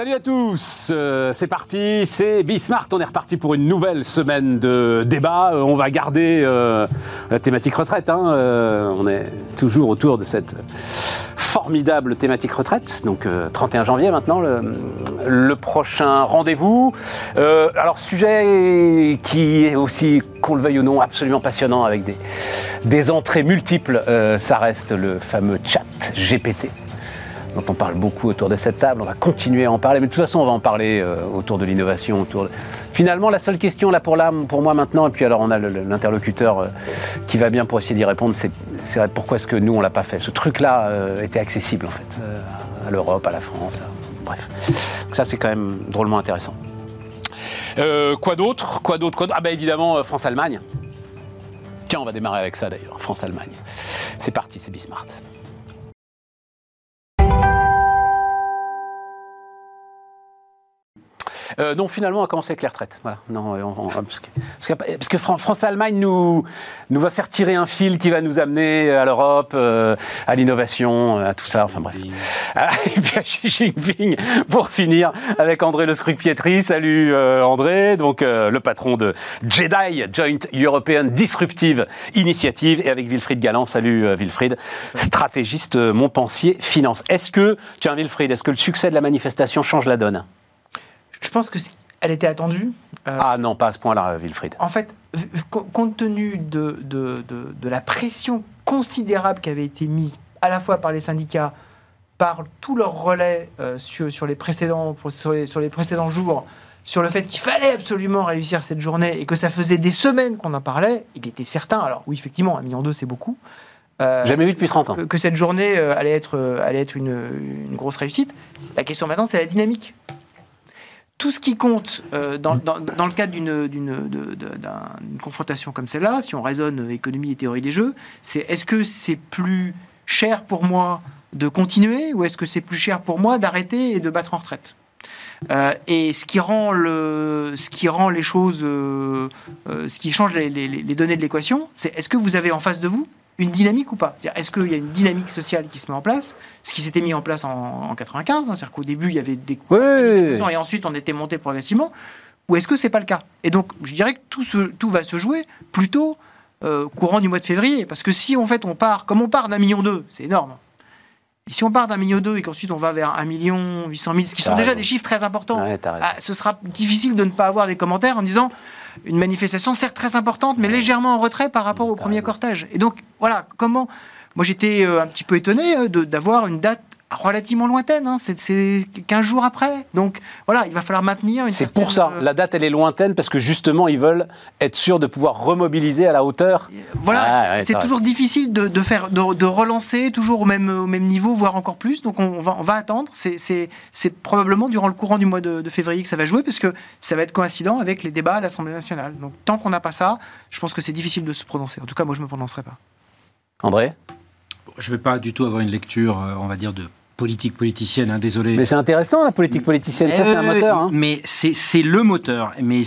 Salut à tous, euh, c'est parti, c'est Bismart, on est reparti pour une nouvelle semaine de débat. Euh, on va garder euh, la thématique retraite, hein, on est toujours autour de cette formidable thématique retraite, donc 31 janvier maintenant, le, prochain rendez-vous. alors sujet qui est aussi, qu'on le veuille ou non, absolument passionnant avec des, des entrées multiples, ça reste le fameux chat GPT dont on parle beaucoup autour de cette table. On va continuer à en parler, mais de toute façon, on va en parler euh, autour de l'innovation. Autour Finalement, la seule question là pour, moi maintenant, et puis alors on a l'interlocuteur euh, qui va bien pour essayer d'y répondre, c'est pourquoi est-ce que nous, on l'a pas fait? Ce truc-là euh, était accessible, en fait, à l'Europe, à la France, bref. Ça, c'est quand même drôlement intéressant. quoi d'autre? Quoi d'autre? Ah ben évidemment, France-Allemagne. Tiens, on va démarrer avec ça d'ailleurs, France-Allemagne. C'est parti, c'est Bismart. Euh, non, finalement, on a commencé avec les retraites. Voilà. Non, parce que, parce que, France-Allemagne nous, nous va faire tirer un fil qui va nous amener à l'Europe, euh, à l'innovation, à tout ça. Enfin bref. Et puis à Xi Jinping, pour finir, avec André Le Scruc-Pietri. Salut euh, André, donc le patron de JEDI, Joint European Disruptive Initiative, et avec Wilfried Galland. Salut Wilfried, stratégiste Montpensier Finance. Est-ce que, tiens Wilfried, est-ce que le succès de la manifestation change la donne? Je pense qu'elle était attendue. Euh, ah non, pas à ce point-là, Wilfried. En fait, compte tenu de, de, de, la pression considérable qui avait été mise à la fois par les syndicats, par tous leurs relais euh, sur, sur, les précédents, sur, les, sur les précédents jours, sur le fait qu'il fallait absolument réussir cette journée et que ça faisait des semaines qu'on en parlait, il était certain, alors oui, effectivement, un million d'eux, c'est beaucoup. Euh, Jamais vu depuis 30 ans. Que, cette journée allait être, allait être une, une, grosse réussite. La question maintenant, c'est la dynamique tout ce qui compte euh, dans, le cadre d'une confrontation comme celle-là, si on raisonne économie et théorie des jeux, c'est est-ce que c'est plus cher pour moi de continuer ou est-ce que c'est plus cher pour moi d'arrêter et de battre en retraite? Euh, et ce qui rend le, ce qui rend les choses, euh, ce qui change les données de l'équation, c'est est-ce que vous avez en face de vous une dynamique ou pas Est-ce qu'il y a une dynamique sociale qui se met en place Ce qui s'était mis en place en, 95, hein, c'est-à-dire qu'au début, il y avait des et ensuite on était monté progressivement. Ou est-ce que c'est pas le cas Et donc, je dirais que tout, tout va se jouer plutôt euh, courant du mois de février. Parce que si en fait on part, comme on part d'un million deux, c'est énorme. Et si on part d'un million deux et qu'ensuite on va vers un million huit cent mille, ce qui sont déjà des chiffres très importants, ah, ce sera difficile de ne pas avoir des commentaires en disant une manifestation certes très importante, mais légèrement en retrait par rapport au premier cortège. Et donc, voilà, comment... Moi, j'étais euh, un petit peu étonné euh, d'avoir une date relativement lointaine, hein. c'est 15 jours après. Donc voilà, il va falloir maintenir une C'est pour ça, euh, la date elle est lointaine parce que justement ils veulent être sûrs de pouvoir remobiliser à la hauteur. Voilà, ah, c'est toujours difficile de, faire, de, relancer toujours au même, au même niveau, voire encore plus. Donc on va, on va attendre. C'est probablement durant le courant du mois de, février que ça va jouer parce que ça va être coïncident avec les débats à l'Assemblée nationale. Donc tant qu'on n'a pas ça, je pense que c'est difficile de se prononcer. En tout cas, moi je me prononcerai pas. André? Je ne vais pas du tout avoir une lecture, euh, on va dire, de politique politicienne, hein, désolé. Mais c'est intéressant la politique politicienne, ça c'est un moteur. Hein. Mais c'est le moteur. Mais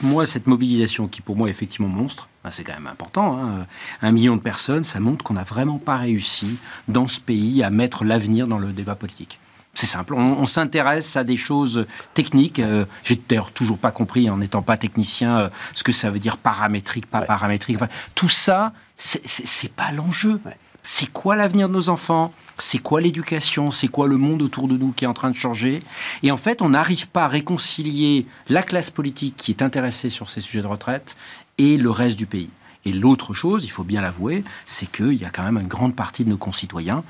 moi, cette mobilisation qui pour moi est effectivement monstre, bah, c'est quand même important. Hein. Un million de personnes, ça montre qu'on n'a vraiment pas réussi dans ce pays à mettre l'avenir dans le débat politique. C'est simple. On, s'intéresse à des choses techniques. Euh, j'ai d'ailleurs toujours pas compris, en n'étant pas technicien, euh, ce que ça veut dire paramétrique, pas paramétrique. tout ça, c'est pas l'enjeu. C'est quoi l'avenir de nos enfants? C'est quoi l'éducation, c'est quoi le monde autour de nous qui est en train de changer? Et en fait, on n'arrive pas à réconcilier la classe politique qui est intéressée sur ces sujets de retraite et le reste du pays. Et l'autre chose, il faut bien l'avouer, c'est qu'il y a quand même une grande partie de nos concitoyens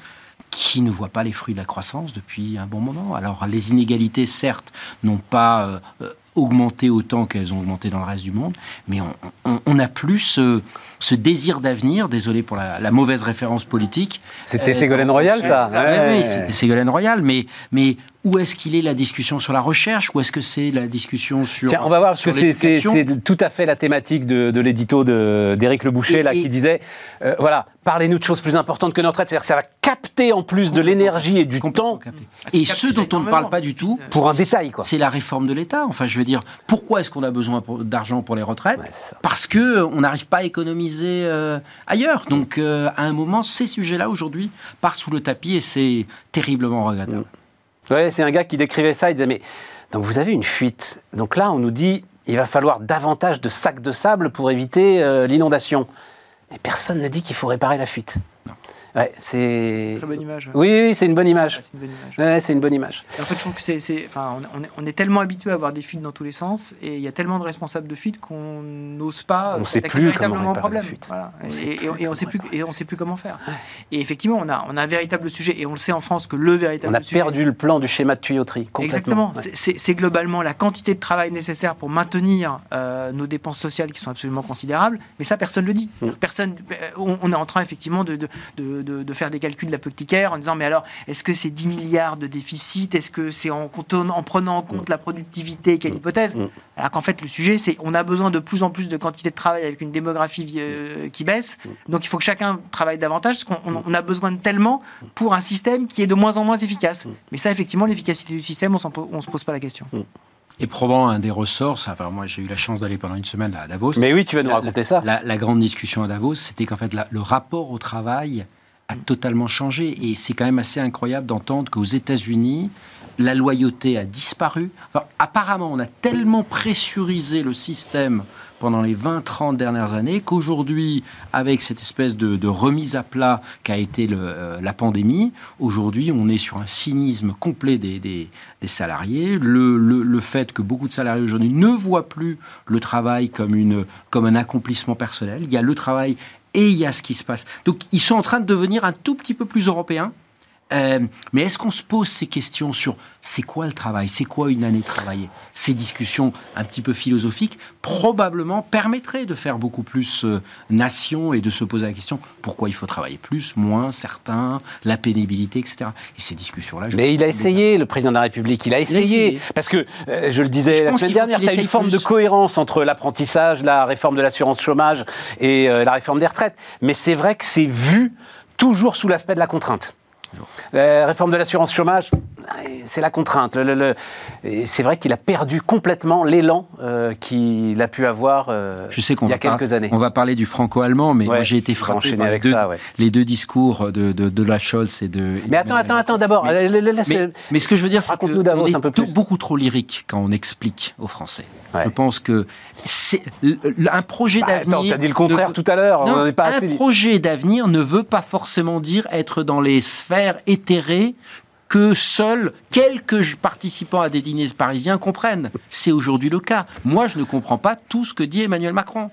qui ne voient pas les fruits de la croissance depuis un bon moment. Alors les inégalités, certes, n'ont pas euh, euh, augmenté autant qu'elles ont augmenté dans le reste du monde, mais on n'a plus ce, désir d'avenir, désolé pour la, mauvaise référence politique. C'était euh, Ségolène Royal, ça Oui, c'était Ségolène Royal, mais, mais où est-ce qu'il est la discussion sur la recherche? Où est-ce que c'est la discussion sur Tiens, on va voir, parce que c'est tout à fait la thématique de, de l'édito d'Éric Le Boucher, là, qui disait, euh, voilà, parlez-nous de choses plus importantes que notre aide. C'est-à-dire ça va capter en plus de l'énergie et du temps. Et ce dont on ne parle pas du tout... Pour un détail, quoi. C'est la réforme de l'État. Enfin, je veux dire, pourquoi est-ce qu'on a besoin d'argent pour les retraites? Parce qu'on euh, n'arrive pas à économiser euh, ailleurs. Donc, à un moment, ces sujets-là, aujourd'hui, partent sous le tapis et c'est terriblement regrettable. Mm. Ouais, c'est un gars qui décrivait ça. Il disait mais donc vous avez une fuite. Donc là, on nous dit il va falloir davantage de sacs de sable pour éviter euh, l'inondation. Mais personne ne dit qu'il faut réparer la fuite. Ouais, c'est. Très bonne image. ouais. Oui, oui, c'est une bonne image. Ouais, c'est une bonne image. Ouais, c'est une bonne image. Et En fait, je trouve que c'est, c'est- enfin, on, on est, on est tellement habitué à avoir des fuites dans tous les sens, et il y a tellement de responsables de fuites qu'on n'ose pas. On sait plus véritablement comment problème. Voilà. On Et- et, on sait plus, et on sait plus comment faire. Et effectivement, on a, on a un véritable sujet, et on le sait en France que le On véritable a sujet. perdu le plan du schéma de tuyauterie. Complètement. Exactement. C'est- globalement la quantité de travail nécessaire pour maintenir euh, nos dépenses sociales qui sont absolument considérables. Mais ça, personne ne le dit. Mm. Personne. euh, On, on est en train effectivement de, de, de- de- de faire des calculs d'apothicaire en disant mais alors est-ce que c'est 10 milliards de déficit? Est-ce que c'est en, prenant en compte la productivité? Quelle hypothèse? Mm. Alors qu'en fait le sujet c'est on a besoin de plus en plus de quantité de travail avec une démographie euh, qui baisse. Donc il faut que chacun travaille davantage parce qu'on on- on a besoin de tellement pour un système qui est de moins en moins efficace. Mais ça effectivement l'efficacité du système on on se pose pas la question. Et probablement un des ressorts, ça, enfin, moi j'ai eu la chance d'aller pendant une semaine à Davos. Mais oui, tu vas nous La- raconter ça. La, la grande discussion à Davos, c'était qu'en fait, la- le rapport au travail a totalement changé. Et c'est quand même assez incroyable d'entendre qu'aux États-Unis, la loyauté a disparu. Apparemment, on a tellement pressurisé le système pendant les 20-30 dernières années qu'aujourd'hui, avec cette espèce de, remise à plat qu'a été euh, la pandémie, aujourd'hui, on est sur un cynisme complet des, salariés. Le, le- le fait que beaucoup de salariés aujourd'hui ne voient plus le travail comme, une, comme un accomplissement personnel. Il y a le travail et il y a ce qui se passe. Donc, ils sont en train de devenir un tout petit peu plus européens. Euh, mais est-ce qu'on se pose ces questions sur c'est quoi le travail, c'est quoi une année travaillée? Ces discussions un petit peu philosophiques probablement permettraient de faire beaucoup plus euh, nation et de se poser la question pourquoi il faut travailler plus, moins, certains, la pénibilité, etc. Et ces discussions-là, Mais il a essayé, le président de la République, il a essayé. essayé. Parce que, euh, je le disais Je la semaine dernière, qu'il tu as une forme de cohérence entre l'apprentissage, la réforme de l'assurance chômage et la réforme des retraites. Mais c'est vrai que c'est vu toujours sous l'aspect de la contrainte. La réforme de l'assurance chômage, c'est la contrainte. Le- le- le- et C'est vrai qu'il a perdu complètement l'élan euh, qu'il a pu avoir euh, Je sais qu'on il y a quelques années. On va parler du franco-allemand, mais Ouais, moi j'ai été frappé par les avec deux, ça, ouais. les deux discours de, de, de la Scholz et de. Mais attends, attends, attends, d'abord, Mais- laisse- Mais, mais ce que je veux dire, c'est qu'on est un peu plus. beaucoup trop lyrique quand on explique aux Français. Ouais. Je pense que c'est un projet Bah, d'avenir. attends, t'as dit le contraire ne- tout à l'heure. Non, on pas un assez. projet d'avenir ne veut pas forcément dire être dans les sphères éthérées que seuls quelques participants à des dîners parisiens comprennent. C'est aujourd'hui le cas. Moi, je ne comprends pas tout ce que dit Emmanuel Macron.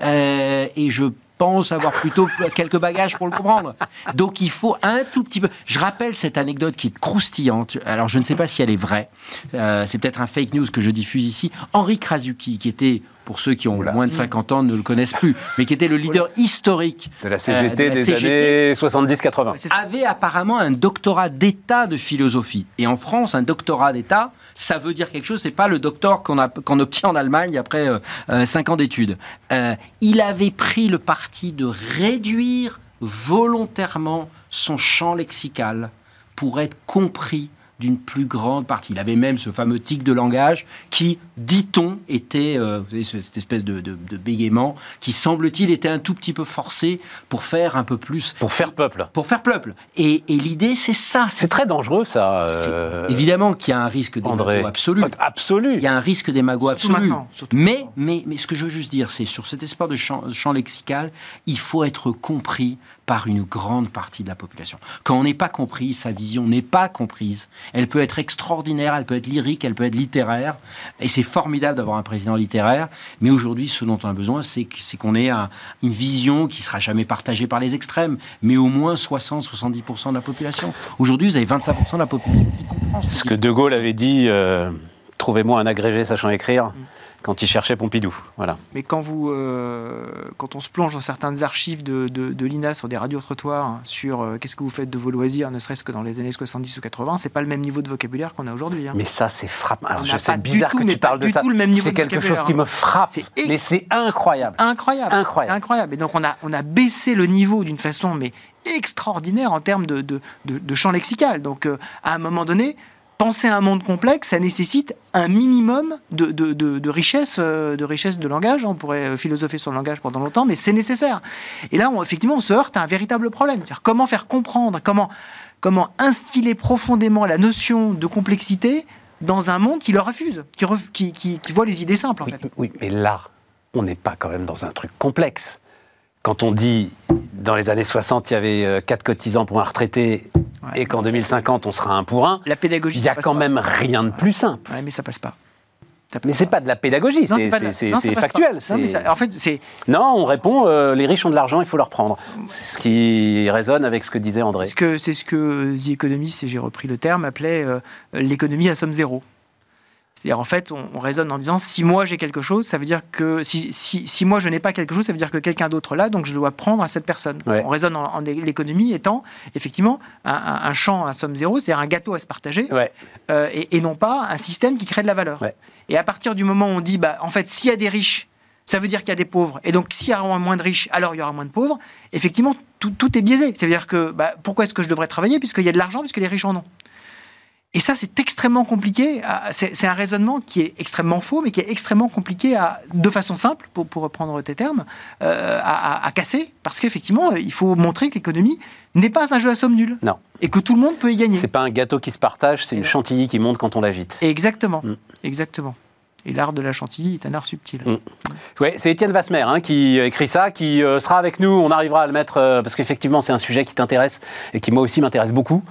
Euh, et je pense avoir plutôt quelques bagages pour le comprendre. Donc il faut un tout petit peu. Je rappelle cette anecdote qui est croustillante. Alors je ne sais pas si elle est vraie. Euh, c'est peut-être un fake news que je diffuse ici. Henri Krasuki, qui était, pour ceux qui ont moins de 50 ans, ne le connaissent plus, mais qui était le leader historique De la euh, CGT de la des CGT, années 70-80. C'est ça. avait apparemment un doctorat d'État de philosophie. Et en France, un doctorat d'État, ça veut dire quelque chose. C'est pas le docteur qu'on obtient en Allemagne après euh, euh, cinq ans d'études. Euh, il avait pris le parti de réduire volontairement son champ lexical pour être compris d'une plus grande partie. Il avait même ce fameux tic de langage qui, dit-on, était euh, vous savez, ce- cette espèce de, de- de bégaiement qui, semble-t-il, était un tout petit peu forcé pour faire un peu plus Pour faire peuple. pour faire peuple. Et, et l'idée, c'est ça. C'est très dangereux, ça. euh, Évidemment qu'il y a un risque André. d'émago absolu. Absolu. Il y a un risque d'émago Surtout absolu. maintenant, surtout Mais, maintenant. mais, mais ce que je veux juste dire, c'est sur cet espoir de champ, champ lexical, il faut être compris par une grande partie de la population. Quand on n'est pas compris, sa vision n'est pas comprise. Elle peut être extraordinaire, elle peut être lyrique, elle peut être littéraire. Et c'est formidable d'avoir un président littéraire. Mais aujourd'hui, ce dont on a besoin, c'est qu'on ait un- une vision qui sera jamais partagée par les extrêmes, mais au moins 60-70% de la population. Aujourd'hui, vous avez 25% de la population qui comprend. Ce que De Gaulle avait dit, euh, trouvez-moi un agrégé sachant écrire, Mm. Quand il cherchait Pompidou. Voilà. Mais quand, vous, euh, quand on se plonge dans certaines archives de, de, de l'INA sur des radios-trottoirs, hein, sur euh, qu'est-ce que vous faites de vos loisirs, ne serait-ce que dans les années 70 ou 80, c'est pas le même niveau de vocabulaire qu'on a aujourd'hui. hein. Mais ça, c'est frappant. Alors, je sais, bizarre tout, que tu parles de ça. C'est quelque chose qui hein. me frappe. Mais c'est incroyable. Incroyable. Incroyable. Incroyable. Et donc, on a, on a baissé le niveau d'une façon mais extraordinaire en termes de, de, de- de champ lexical. Donc, euh, à un moment donné, penser un monde complexe, ça nécessite un minimum de, de, de- de richesse, euh, de richesse de langage. On pourrait euh, philosopher sur le langage pendant longtemps, mais c'est nécessaire. Et là, on- effectivement, on se heurte à un véritable problème. C'est-à-dire comment faire comprendre, comment comment instiller profondément la notion de complexité dans un monde qui le refuse, qui, ref- qui, qui- qui voit les idées simples en Oui, fait. oui, mais là, on n'est pas quand même dans un truc complexe. Quand on dit, dans les années 60, il y avait 4 cotisants pour un retraité, Ouais. et qu'en 2050, on sera un pour un, La pédagogie. il y ça a quand pas. même rien de plus simple. Ouais, mais ça passe pas. Ça passe Mais c'est pas de la pédagogie, c'est factuel. Non, mais c'est- ça- en fait, c'est Non, on répond, euh, les riches ont de l'argent, il faut leur prendre. C'est ce qui résonne avec ce que disait André. c'est ce que ce que The Economist, et j'ai repris le terme, appelait euh, l'économie à somme zéro. C'est-à-dire, en fait, on, on raisonne en disant si moi j'ai quelque chose, ça veut dire que si, si, si moi je n'ai pas quelque chose, ça veut dire que quelqu'un d'autre l'a, donc je dois prendre à cette personne. Ouais. On raisonne en, en l'économie étant effectivement un, un- un champ à somme zéro, c'est-à-dire un gâteau à se partager, Ouais. euh, et, et non pas un système qui crée de la valeur. Ouais. Et à partir du moment où on dit, bah, en fait, s'il y a des riches, ça veut dire qu'il y a des pauvres. Et donc, s'il y aura moins de riches, alors il y aura moins de pauvres. Effectivement, tout, tout est biaisé. Ça veut dire que bah, pourquoi est-ce que je devrais travailler puisqu'il y a de l'argent, puisque les riches en ont? Et ça, c'est extrêmement compliqué. C'est un raisonnement qui est extrêmement faux, mais qui est extrêmement compliqué à, de façon simple, pour, pour reprendre tes termes, euh, à, casser. Parce qu'effectivement, il faut montrer que l'économie n'est pas un jeu à somme nulle. Non. Et que tout le monde peut y gagner. C'est pas un gâteau qui se partage, c'est une chantilly qui monte quand on l'agite. Exactement. Mm. Exactement. Et l'art de la chantilly est un art subtil. Mm. Ouais, c'est Étienne Vasmer hein, qui écrit ça, qui euh, sera avec nous. On arrivera à le mettre euh, parce qu'effectivement c'est un sujet qui t'intéresse et qui moi aussi m'intéresse beaucoup.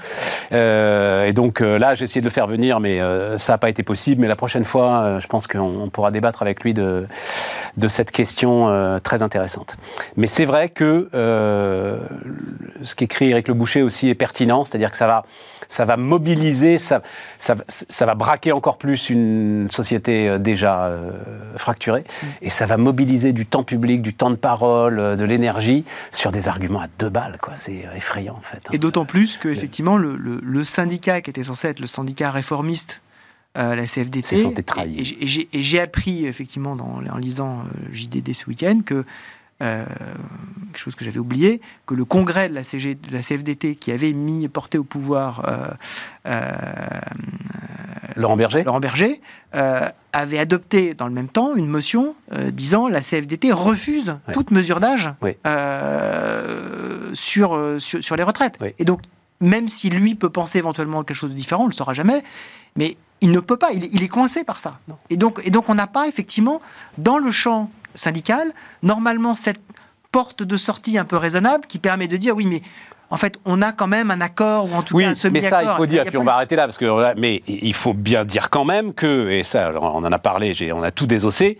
Euh, et donc là j'ai essayé de le faire venir, mais ça n'a pas été possible. Mais la prochaine fois, je pense qu'on on pourra débattre avec lui de, cette question très intéressante. Mais c'est vrai que ce qu'écrit Éric Le Boucher aussi est pertinent, c'est-à-dire que ça va, mobiliser, ça, ça, va braquer encore plus une société déjà euh, fracturée, et ça va mobiliser du temps public, du temps de parole, euh, de l'énergie sur des arguments à deux balles, quoi. C'est effrayant en fait. hein. Et d'autant plus que effectivement le, le- le syndicat qui était censé être le syndicat réformiste, euh, la CFDT, Se et, et j'ai- et appris effectivement dans- en lisant euh, JDD ce week-end que euh, quelque chose que j'avais oublié, que le congrès de la, CG, de la CFDT qui avait mis porté au pouvoir euh, euh, Laurent Berger Laurent Berger avait adopté dans le même temps une motion disant la CFDT refuse toute mesure d'âge Oui. sur, sur, sur les retraites. Oui. Et donc, même si lui peut penser éventuellement quelque chose de différent, on ne le saura jamais, mais il ne peut pas, il, est- il est coincé par ça. Et donc, et donc on n'a pas effectivement, dans le champ syndical, normalement cette porte de sortie un peu raisonnable qui permet de dire oui, mais en fait, on a quand même un accord, ou en tout Oui, cas un mais semi-accord. ça, il faut dire, a puis on va arrêter là, parce que, voilà, mais il faut bien dire quand même que, et ça, on en a parlé, on a tout désossé,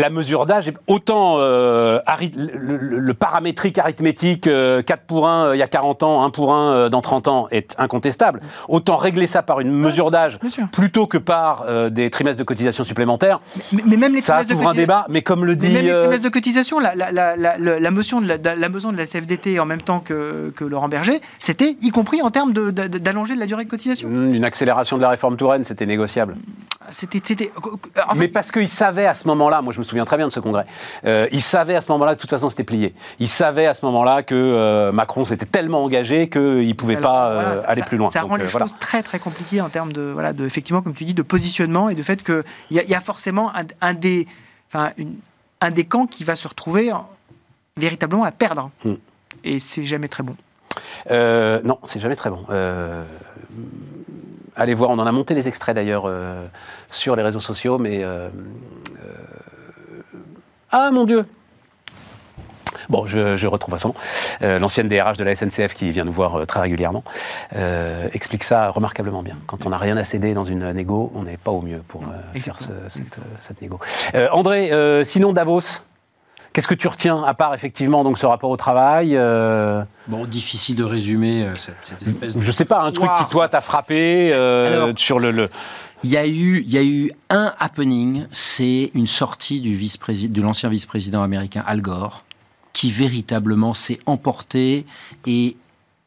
la mesure d'âge, est autant euh, le, le- le paramétrique arithmétique, euh, 4 pour 1 il y a 40 ans, 1 pour 1 euh, dans 30 ans, est incontestable. Autant régler ça par une mesure d'âge plutôt que par euh, des trimestres de cotisation supplémentaires, Mais, mais même les ça trimestres de un débat, mais comme le Mais dit... même les euh, trimestres de cotisation, la, la, la, la, la- la motion de la, motion de la CFDT en même temps que, que Laurent Berger, c'était y compris en termes de- de- d'allonger de la durée de cotisation. une accélération de la réforme Touraine, c'était négociable. C'était, c'était, en fait, mais parce qu'ils savaient à ce moment-là, moi je me souviens très bien de ce congrès, euh, ils savaient à ce moment-là que de toute façon c'était plié. Ils savaient à ce moment-là que euh, Macron s'était tellement engagé qu'il ne pouvait alors, pas voilà, euh, ça- aller ça- plus loin. Ça Donc, rend euh, les voilà. choses très très compliquées en termes de, voilà, de, effectivement, comme tu dis, de positionnement et de fait qu'il y, a- y a forcément un, un des, enfin, une- un des camps qui va se retrouver en- véritablement à perdre. Hmm. Et c'est jamais très bon. Euh, non, c'est jamais très bon. Euh, allez voir, on en a monté les extraits d'ailleurs euh, sur les réseaux sociaux, mais... euh, euh, ah mon Dieu Bon, je, je retrouve son nom. Euh, L'ancienne DRH de la SNCF qui vient nous voir très régulièrement explique ça remarquablement bien. Quand on n'a rien à céder dans une négo, on n'est pas au mieux pour faire ce- cette, cette négo. André, sinon Davos, qu'est-ce que tu retiens à part effectivement donc ce rapport au travail euh, Bon, difficile de résumer euh, cette, cette espèce de... Je sais pas, un truc Wow. qui toi t'a frappé euh, Alors- sur le, le- Il y a eu, il y a eu un happening, c'est une sortie du vice-président, de l'ancien vice-président américain Al Gore, qui véritablement s'est emporté et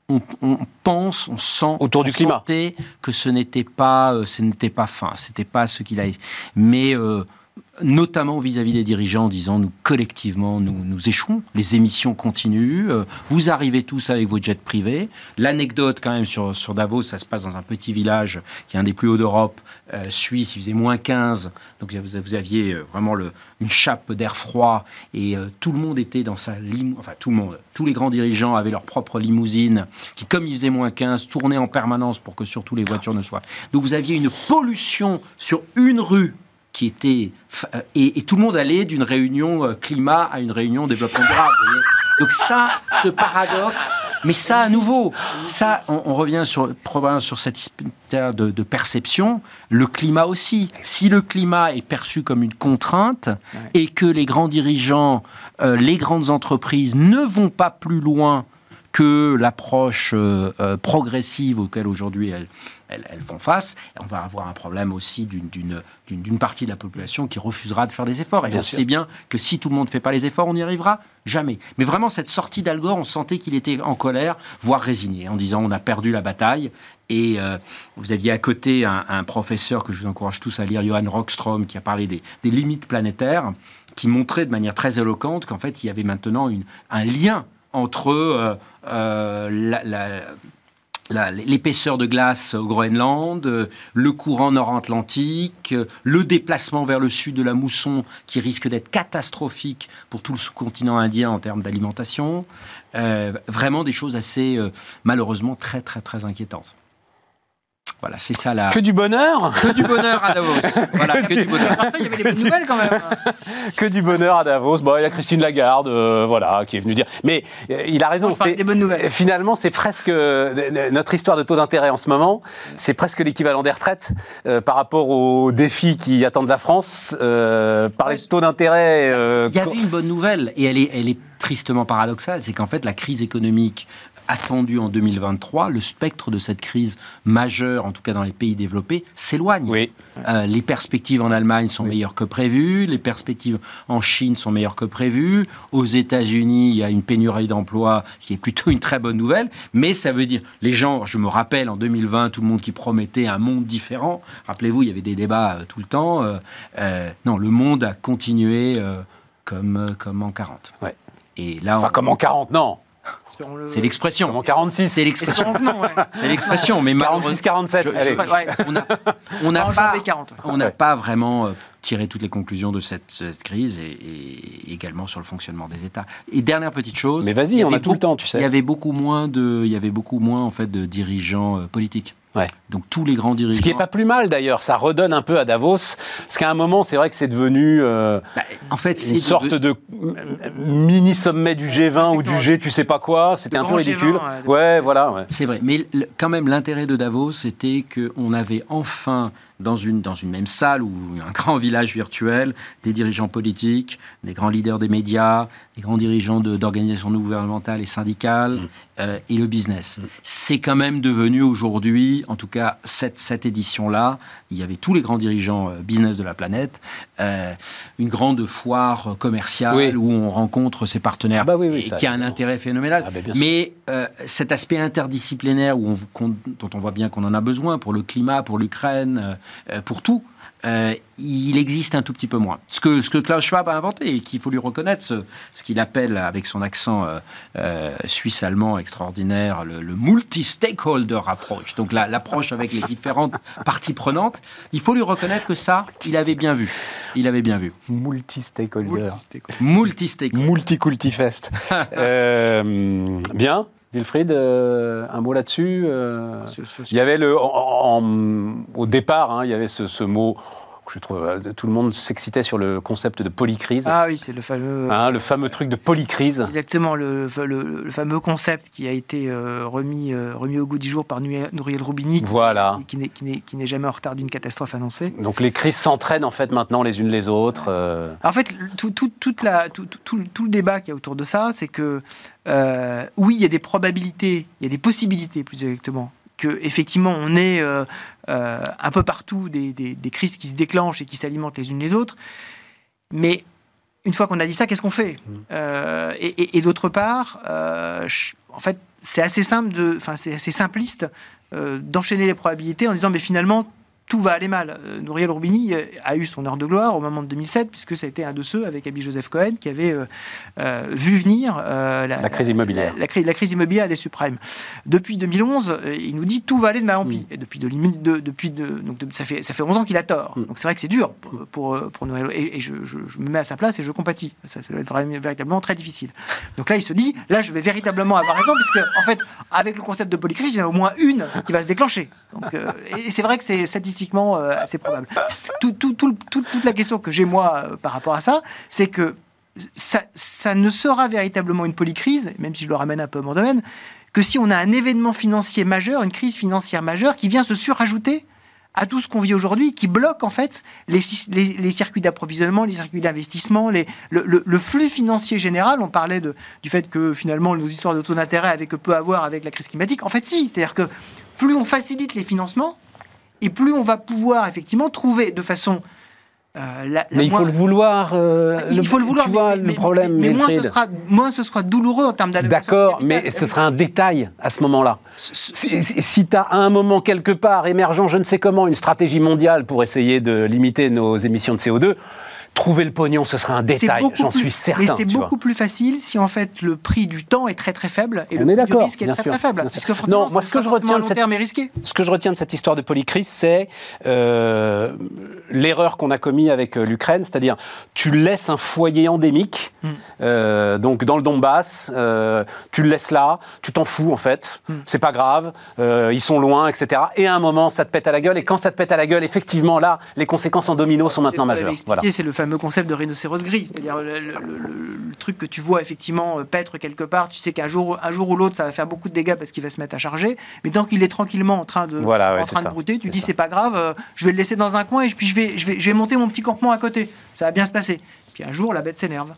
on, on pense, on sent Autour du on climat. sentait que ce n'était pas, euh, ce n'était pas fin, c'était pas ce qu'il a. Mais euh, notamment vis-à-vis des dirigeants, en disant nous collectivement nous, nous échouons, les émissions continuent, euh, vous arrivez tous avec vos jets privés. L'anecdote quand même sur, sur Davos, ça se passe dans un petit village qui est un des plus hauts d'Europe, euh, Suisse, il faisait moins 15, donc vous, vous aviez euh, vraiment le, une chape d'air froid et tout le monde était dans sa limousine, enfin tout le monde, tous les grands dirigeants avaient leur propre limousine qui, comme il faisait moins 15, tournait en permanence pour que surtout les voitures ne soient. Donc vous aviez une pollution sur une rue qui était euh, et, et tout le monde allait d'une réunion euh, climat à une réunion développement durable. Donc ça, ce paradoxe, mais ça à nouveau, ça, on, on revient sur probablement sur cette histoire de, de perception. Le climat aussi. Si le climat est perçu comme une contrainte et que les grands dirigeants, euh, les grandes entreprises ne vont pas plus loin que l'approche euh, progressive auquel aujourd'hui elles, elles- elles font face, on va avoir un problème aussi d'une- partie de la population qui refusera de faire des efforts. Et Bien on sûr. sait bien que si tout le monde ne fait pas les efforts, on n'y arrivera jamais. Mais vraiment, cette sortie d'Al Gore, on sentait qu'il était en colère, voire résigné, en disant on a perdu la bataille. Et euh, vous aviez à côté un, un professeur que je vous encourage tous à lire, Johan Rockstrom, qui a parlé des, des limites planétaires, qui montrait de manière très éloquente qu'en fait, il y avait maintenant une- un lien entre euh, euh, la- l'épaisseur de glace au Groenland, euh, le courant nord-atlantique, euh, le déplacement vers le sud de la mousson qui risque d'être catastrophique pour tout le sous-continent indien en termes d'alimentation. Euh, vraiment des choses assez, euh, malheureusement, très, très, très inquiétantes. Voilà, c'est ça la... Que du bonheur Que du bonheur à Davos. Voilà, que du bonheur. Alors ça, il y avait des bonnes nouvelles quand même. Que du bonheur à Davos. Bon, il y a Christine Lagarde, euh, voilà, qui est venue dire. Mais euh, il a raison. C'est- des bonnes nouvelles. Finalement, c'est presque euh, notre histoire de taux d'intérêt en ce moment. C'est presque l'équivalent des retraites euh, par rapport aux défis qui attendent la France. Euh, parler de taux d'intérêt. euh, Il y avait une bonne nouvelle, et elle est, elle est tristement paradoxale, c'est qu'en fait, la crise économique attendue en 2023, le spectre de cette crise majeure, en tout cas dans les pays développés, s'éloigne. Oui. Euh, les perspectives en Allemagne sont meilleures que prévues, les perspectives en Chine sont meilleures que prévues, aux États-Unis, il y a une pénurie d'emplois, ce qui est plutôt une très bonne nouvelle, mais ça veut dire, les gens, je me rappelle en 2020, tout le monde qui promettait un monde différent, rappelez-vous, il y avait des débats euh, tout le temps, euh, non, le monde a continué comme, comme en 40. Ouais. Et là, Enfin, on- comme en 40, non. C'est Comme en l'expression. 46. C'est l'expression. Ouais. C'est l'expression, mais malheureusement, 46, 47. je- je- allez. Ouais, on n'a pas, janvier 40. ouais. on n'a Ouais. pas vraiment tiré toutes les conclusions de cette, cette crise et, et également sur le fonctionnement des États. Et dernière petite chose. Mais vas-y, on a tout le temps, tu sais. Il y avait beaucoup moins de, il y avait beaucoup moins en fait de dirigeants euh, politiques. Ouais. Donc tous les grands dirigeants. Ce qui est pas plus mal d'ailleurs, ça redonne un peu à Davos. Parce qu'à un moment, c'est vrai que c'est devenu euh, Bah, en fait, c'est une sorte de mini sommet du G20 ou du G, tu sais pas quoi. C'était un peu ridicule. G20, ouais. Ouais, voilà. ouais. C'est vrai, mais quand même l'intérêt de Davos, c'était qu'on avait enfin dans une, dans une même salle ou un grand village virtuel des dirigeants politiques, des grands leaders des médias, des grands dirigeants d'organisations gouvernementales et syndicales euh, et le business. C'est quand même devenu aujourd'hui, en tout cas cette, cette édition-là, il y avait tous les grands dirigeants euh, business de la planète, euh, une grande foire commerciale Oui. où on rencontre ses partenaires Ah bah oui, oui, et ça, qui a un intérêt phénoménal. Ah bah. Mais euh, cet aspect interdisciplinaire où on- qu'on- dont on voit bien qu'on en a besoin pour le climat, pour l'Ukraine, pour tout, euh, il existe un tout petit peu moins. Ce que, ce que Klaus Schwab a inventé et qu'il faut lui reconnaître, ce, ce qu'il appelle avec son accent euh, euh, suisse-allemand extraordinaire, le, le multi-stakeholder approach, donc la- l'approche avec les différentes parties prenantes, il faut lui reconnaître que ça, il avait bien vu. Il avait bien vu. Multi-stakeholder. Multi-stakeholder. Multi-cultifest. Bien. Wilfried, euh, un mot là-dessus euh, Il y avait le, en- en- au départ, hein, il y avait ce, ce mot je trouve, euh, tout le monde s'excitait sur le concept de polycrise. Ah oui, c'est le fameux. Hein, le fameux truc de polycrise. Exactement, le, le- le fameux concept qui a été euh, remis, euh, remis au goût du jour par Nouriel Roubini, Voilà. qui- qui n'est- jamais en retard d'une catastrophe annoncée. Donc les crises s'entraînent en fait maintenant les unes les autres. euh, En fait, tout, tout- toute la, tout, tout- le débat qu'il y a autour de ça, c'est que euh, oui, il y a des probabilités, il y a des possibilités plus exactement, que effectivement on ait euh, euh, un peu partout des, des- des crises qui se déclenchent et qui s'alimentent les unes les autres. Mais une fois qu'on a dit ça, qu'est-ce qu'on fait? Euh, Et, et- et d'autre part, je- en fait, c'est assez simple de, enfin c'est assez simpliste d'enchaîner les probabilités en disant mais finalement tout va aller mal. Euh, Nouriel Roubini euh, a eu son heure de gloire au moment de 2007, puisque ça a été un de ceux avec Abby Joseph Cohen qui avait euh, vu venir euh, La crise immobilière. La, crise, la crise immobilière des subprimes. Depuis 2011, euh, il nous dit tout va aller de mal en pis. Et depuis, de, de- depuis de, donc ça, fait, ça fait 11 ans qu'il a tort. Mm. Donc c'est vrai que c'est dur pour, pour, euh, pour Nouriel. Et, et je, je- je me mets à sa place et je compatis. Ça, ça doit être vraiment- véritablement très difficile. Donc là, il se dit, là, je vais véritablement avoir raison, puisque en fait, avec le concept de polycrise, il y en a au moins une qui va se déclencher. Donc, euh, et c'est vrai que c'est statistiquement euh, assez probable. Tout- tout- tout toute la question que j'ai moi euh, par rapport à ça, c'est que ça, ne sera véritablement une polycrise, même si je le ramène un peu à mon domaine, que si on a un événement financier majeur, une crise financière majeure qui vient se surajouter à tout ce qu'on vit aujourd'hui, qui bloque en fait les, circuits d'approvisionnement, les circuits d'investissement, le, flux financier général. On parlait du fait que finalement nos histoires de taux d'intérêt avaient que peu à voir avec la crise climatique. En fait, si, c'est-à-dire que plus on facilite les financements, et plus on va pouvoir effectivement trouver de façon euh, la, la Mais il moins- faut le vouloir. euh, il faut le vouloir. Tu vois mais, le mais- problème, mais, mais moins, ce sera, moins ce sera douloureux en termes d'allocation. D'accord, mais ce sera un détail à ce moment-là. Si tu as à un moment quelque part émergent, je ne sais comment, une stratégie mondiale pour essayer de limiter nos émissions de CO2, trouver le pognon, ce sera un détail, j'en suis certain. Mais c'est vois. beaucoup plus facile si en fait le prix du temps est très très faible et On le prix du risque est très sûr, très faible. Parce que Non, moi, ce que je retiens de cette- terme et risqué. Ce que je retiens de cette histoire de polycrise, c'est euh, l'erreur qu'on a commis avec euh, l'Ukraine, c'est-à-dire tu laisses un foyer endémique, Mm. euh, donc dans le Donbass, euh, tu le laisses là, tu t'en fous en fait, Mm. c'est pas grave, ils sont loin, etc. Et à un moment, ça te pète à la gueule, et quand ça te pète à la gueule, effectivement, là, les conséquences en domino sont maintenant majeures. Voilà. C'est le fameux concept de rhinocéros gris, c'est-à-dire le, le- le- le truc que tu vois effectivement euh, paître quelque part. Tu sais qu'un jour, un jour ou l'autre, ça va faire beaucoup de dégâts parce qu'il va se mettre à charger. Mais tant qu'il est tranquillement en train de, Voilà, ouais, en train de brouter, tu dis c'est pas grave, euh, je vais le laisser dans un coin et puis je vais, je vais, je vais monter mon petit campement à côté. Ça va bien se passer. Puis un jour, la bête s'énerve.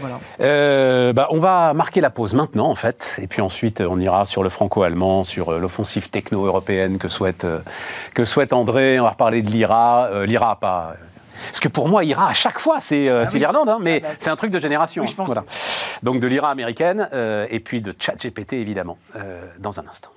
Voilà. Euh, bah, on va marquer la pause maintenant, en fait, et puis ensuite on ira sur le franco-allemand, sur l'offensive techno-européenne que souhaite, que souhaite André. On va reparler de l'IRA. Euh, L'IRA, pas. Parce que pour moi, IRA, à chaque fois, c'est euh, Ah oui. l'Irlande, hein, mais Ah bah, c'est- un truc de génération. Oui, je pense. Voilà. Donc de l'IRA américaine, euh, et puis de ChatGPT, évidemment, euh, dans un instant.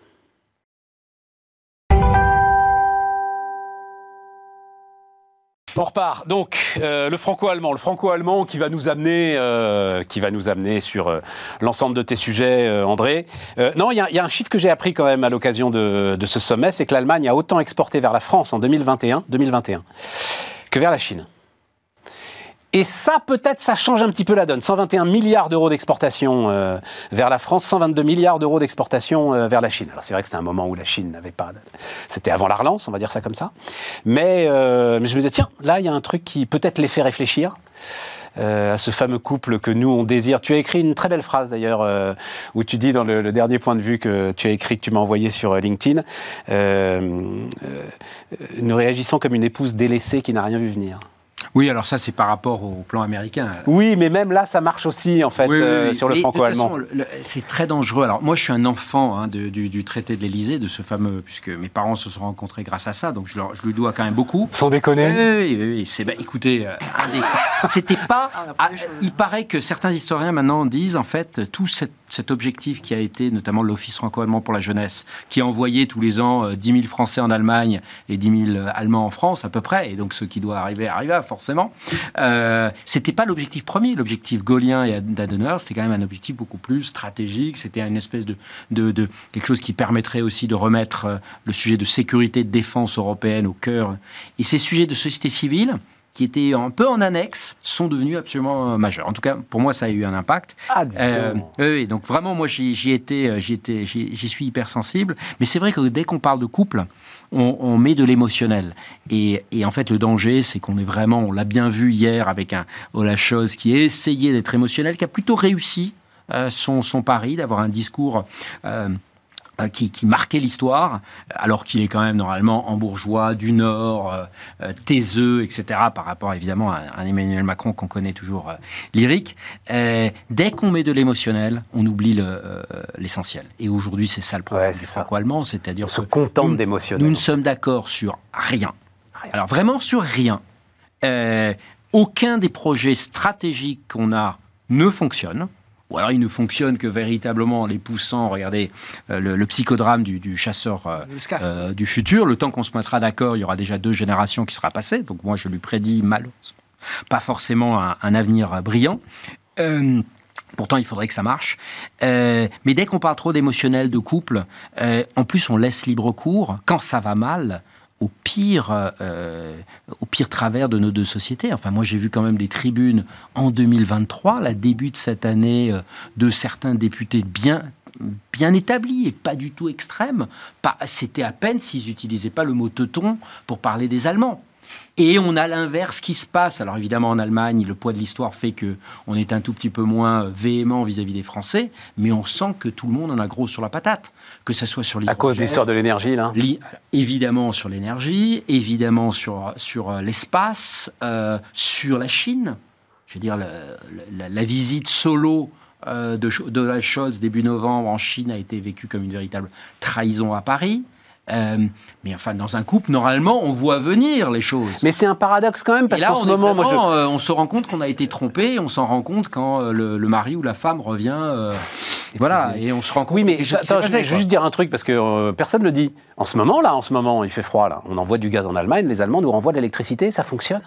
On repart. Donc, euh, le franco-allemand. Le franco-allemand qui va nous amener, euh, qui va nous amener sur euh, l'ensemble de tes sujets, euh, André. Euh, non, il y, a- il y a un chiffre que j'ai appris quand même à l'occasion de, de ce sommet, c'est que l'Allemagne a autant exporté vers la France en 2021, 2021 que vers la Chine. Et ça, peut-être, ça change un petit peu la donne. 121 milliards d'euros d'exportation euh, vers la France, 122 milliards d'euros d'exportation euh, vers la Chine. Alors c'est vrai que c'était un moment où la Chine n'avait pas... C'était avant la relance, on va dire ça comme ça. Euh, mais je me disais, tiens, là, il y a un truc qui peut-être les fait réfléchir. Euh, à ce fameux couple que nous on désire. Tu as écrit une très belle phrase d'ailleurs euh, où tu dis dans le, dernier point de vue que tu as écrit que tu m'as envoyé sur euh, LinkedIn, nous réagissons comme une épouse délaissée qui n'a rien vu venir. Oui, alors ça, c'est par rapport au plan américain. Oui, mais même là, ça marche aussi, en fait, Oui, oui, euh, sur le franco-allemand. C'est très dangereux. Alors, moi, je suis un enfant hein, de- du, du traité de l'Élysée, de ce fameux, puisque mes parents se sont rencontrés grâce à ça, donc je, leur- je lui dois quand même beaucoup. Sans déconner. Oui, oui, oui, c'est bah, écoutez, euh, c'était pas. Ah, ah, il paraît que certains historiens maintenant disent en fait tout cet, cet objectif qui a été notamment l'Office franco-allemand pour la jeunesse, qui a envoyé tous les ans euh, 10 000 Français en Allemagne et 10 000 Allemands en France à peu près, et donc ce qui doit arriver arriva forcément. Euh, c'était pas l'objectif premier, l'objectif gaulien et d'Adenauer, c'était quand même un objectif beaucoup plus stratégique. C'était une espèce de, de, de quelque chose qui permettrait aussi de remettre euh, le sujet de sécurité, de défense européenne au cœur. Et ces sujets de société civile qui étaient un peu en annexe, sont devenus absolument euh, majeurs. En tout cas, pour moi, ça a eu un impact. Ah, Euh, donc. oui, donc vraiment, moi, j'y étais, euh, j'y suis hypersensible. Mais c'est vrai que dès qu'on parle de couple, on, on met de l'émotionnel. Et, et en fait, le danger, c'est qu'on est vraiment, on l'a bien vu hier avec un Ola Chose qui a essayé d'être émotionnel, qui a plutôt réussi euh, son, son pari d'avoir un discours. euh, qui, qui marquait l'histoire, alors qu'il est quand même normalement en bourgeois du Nord, euh, euh, taiseux, etc., par rapport évidemment à un Emmanuel Macron qu'on connaît toujours euh, lyrique. Euh, dès qu'on met de l'émotionnel, on oublie le, euh, l'essentiel. Et aujourd'hui, c'est ça le problème Ouais, du franco-allemand, c'est-à-dire se contente d'émotionnel. Nous ne sommes d'accord sur rien. Alors vraiment sur rien. Euh, aucun des projets stratégiques qu'on a ne fonctionne. Ou alors ils ne fonctionnent que véritablement en les poussant, regardez euh, le, le psychodrame du, du chasseur euh, euh, du futur, le temps qu'on se mettra d'accord, il y aura déjà deux générations qui sera passées, donc moi je lui prédis malheureusement pas forcément un, un avenir brillant. Euh, Pourtant, il faudrait que ça marche. Euh, mais dès qu'on parle trop d'émotionnel, de couple, euh, en plus, on laisse libre cours, quand ça va mal, au pire, euh, au pire travers de nos deux sociétés. Enfin, moi, j'ai vu quand même des tribunes en 2023, la début de cette année, euh, de certains députés bien bien établis et pas du tout extrêmes. C'était à peine s'ils n'utilisaient pas le mot teuton pour parler des Allemands. Et on a l'inverse qui se passe. Alors évidemment, en Allemagne, le poids de l'histoire fait que on est un tout petit peu moins véhément vis-à-vis des Français, mais on sent que tout le monde en a gros sur la patate, que ça soit sur À cause de l'histoire de l'énergie, là. Évidemment sur l'énergie, évidemment sur, sur euh, l'espace, euh, sur la Chine. Je veux dire, la, la visite solo euh, de Sch- Donald Scholz début novembre en Chine a été vécue comme une véritable trahison à Paris. Euh, mais enfin, dans un couple, normalement, on voit venir les choses. Mais c'est un paradoxe quand même, Et parce qu'en ce moment, moi, je... euh, on se rend compte qu'on a été trompé, et on s'en rend compte quand euh, le, le mari ou la femme revient. euh, voilà, et on se rend compte. Oui, mais s'est attends, je vais juste dire un truc parce que personne ne le dit. En ce moment, là, en ce moment, il fait froid, là. On envoie du gaz en Allemagne, les Allemands nous renvoient de l'électricité, ça fonctionne.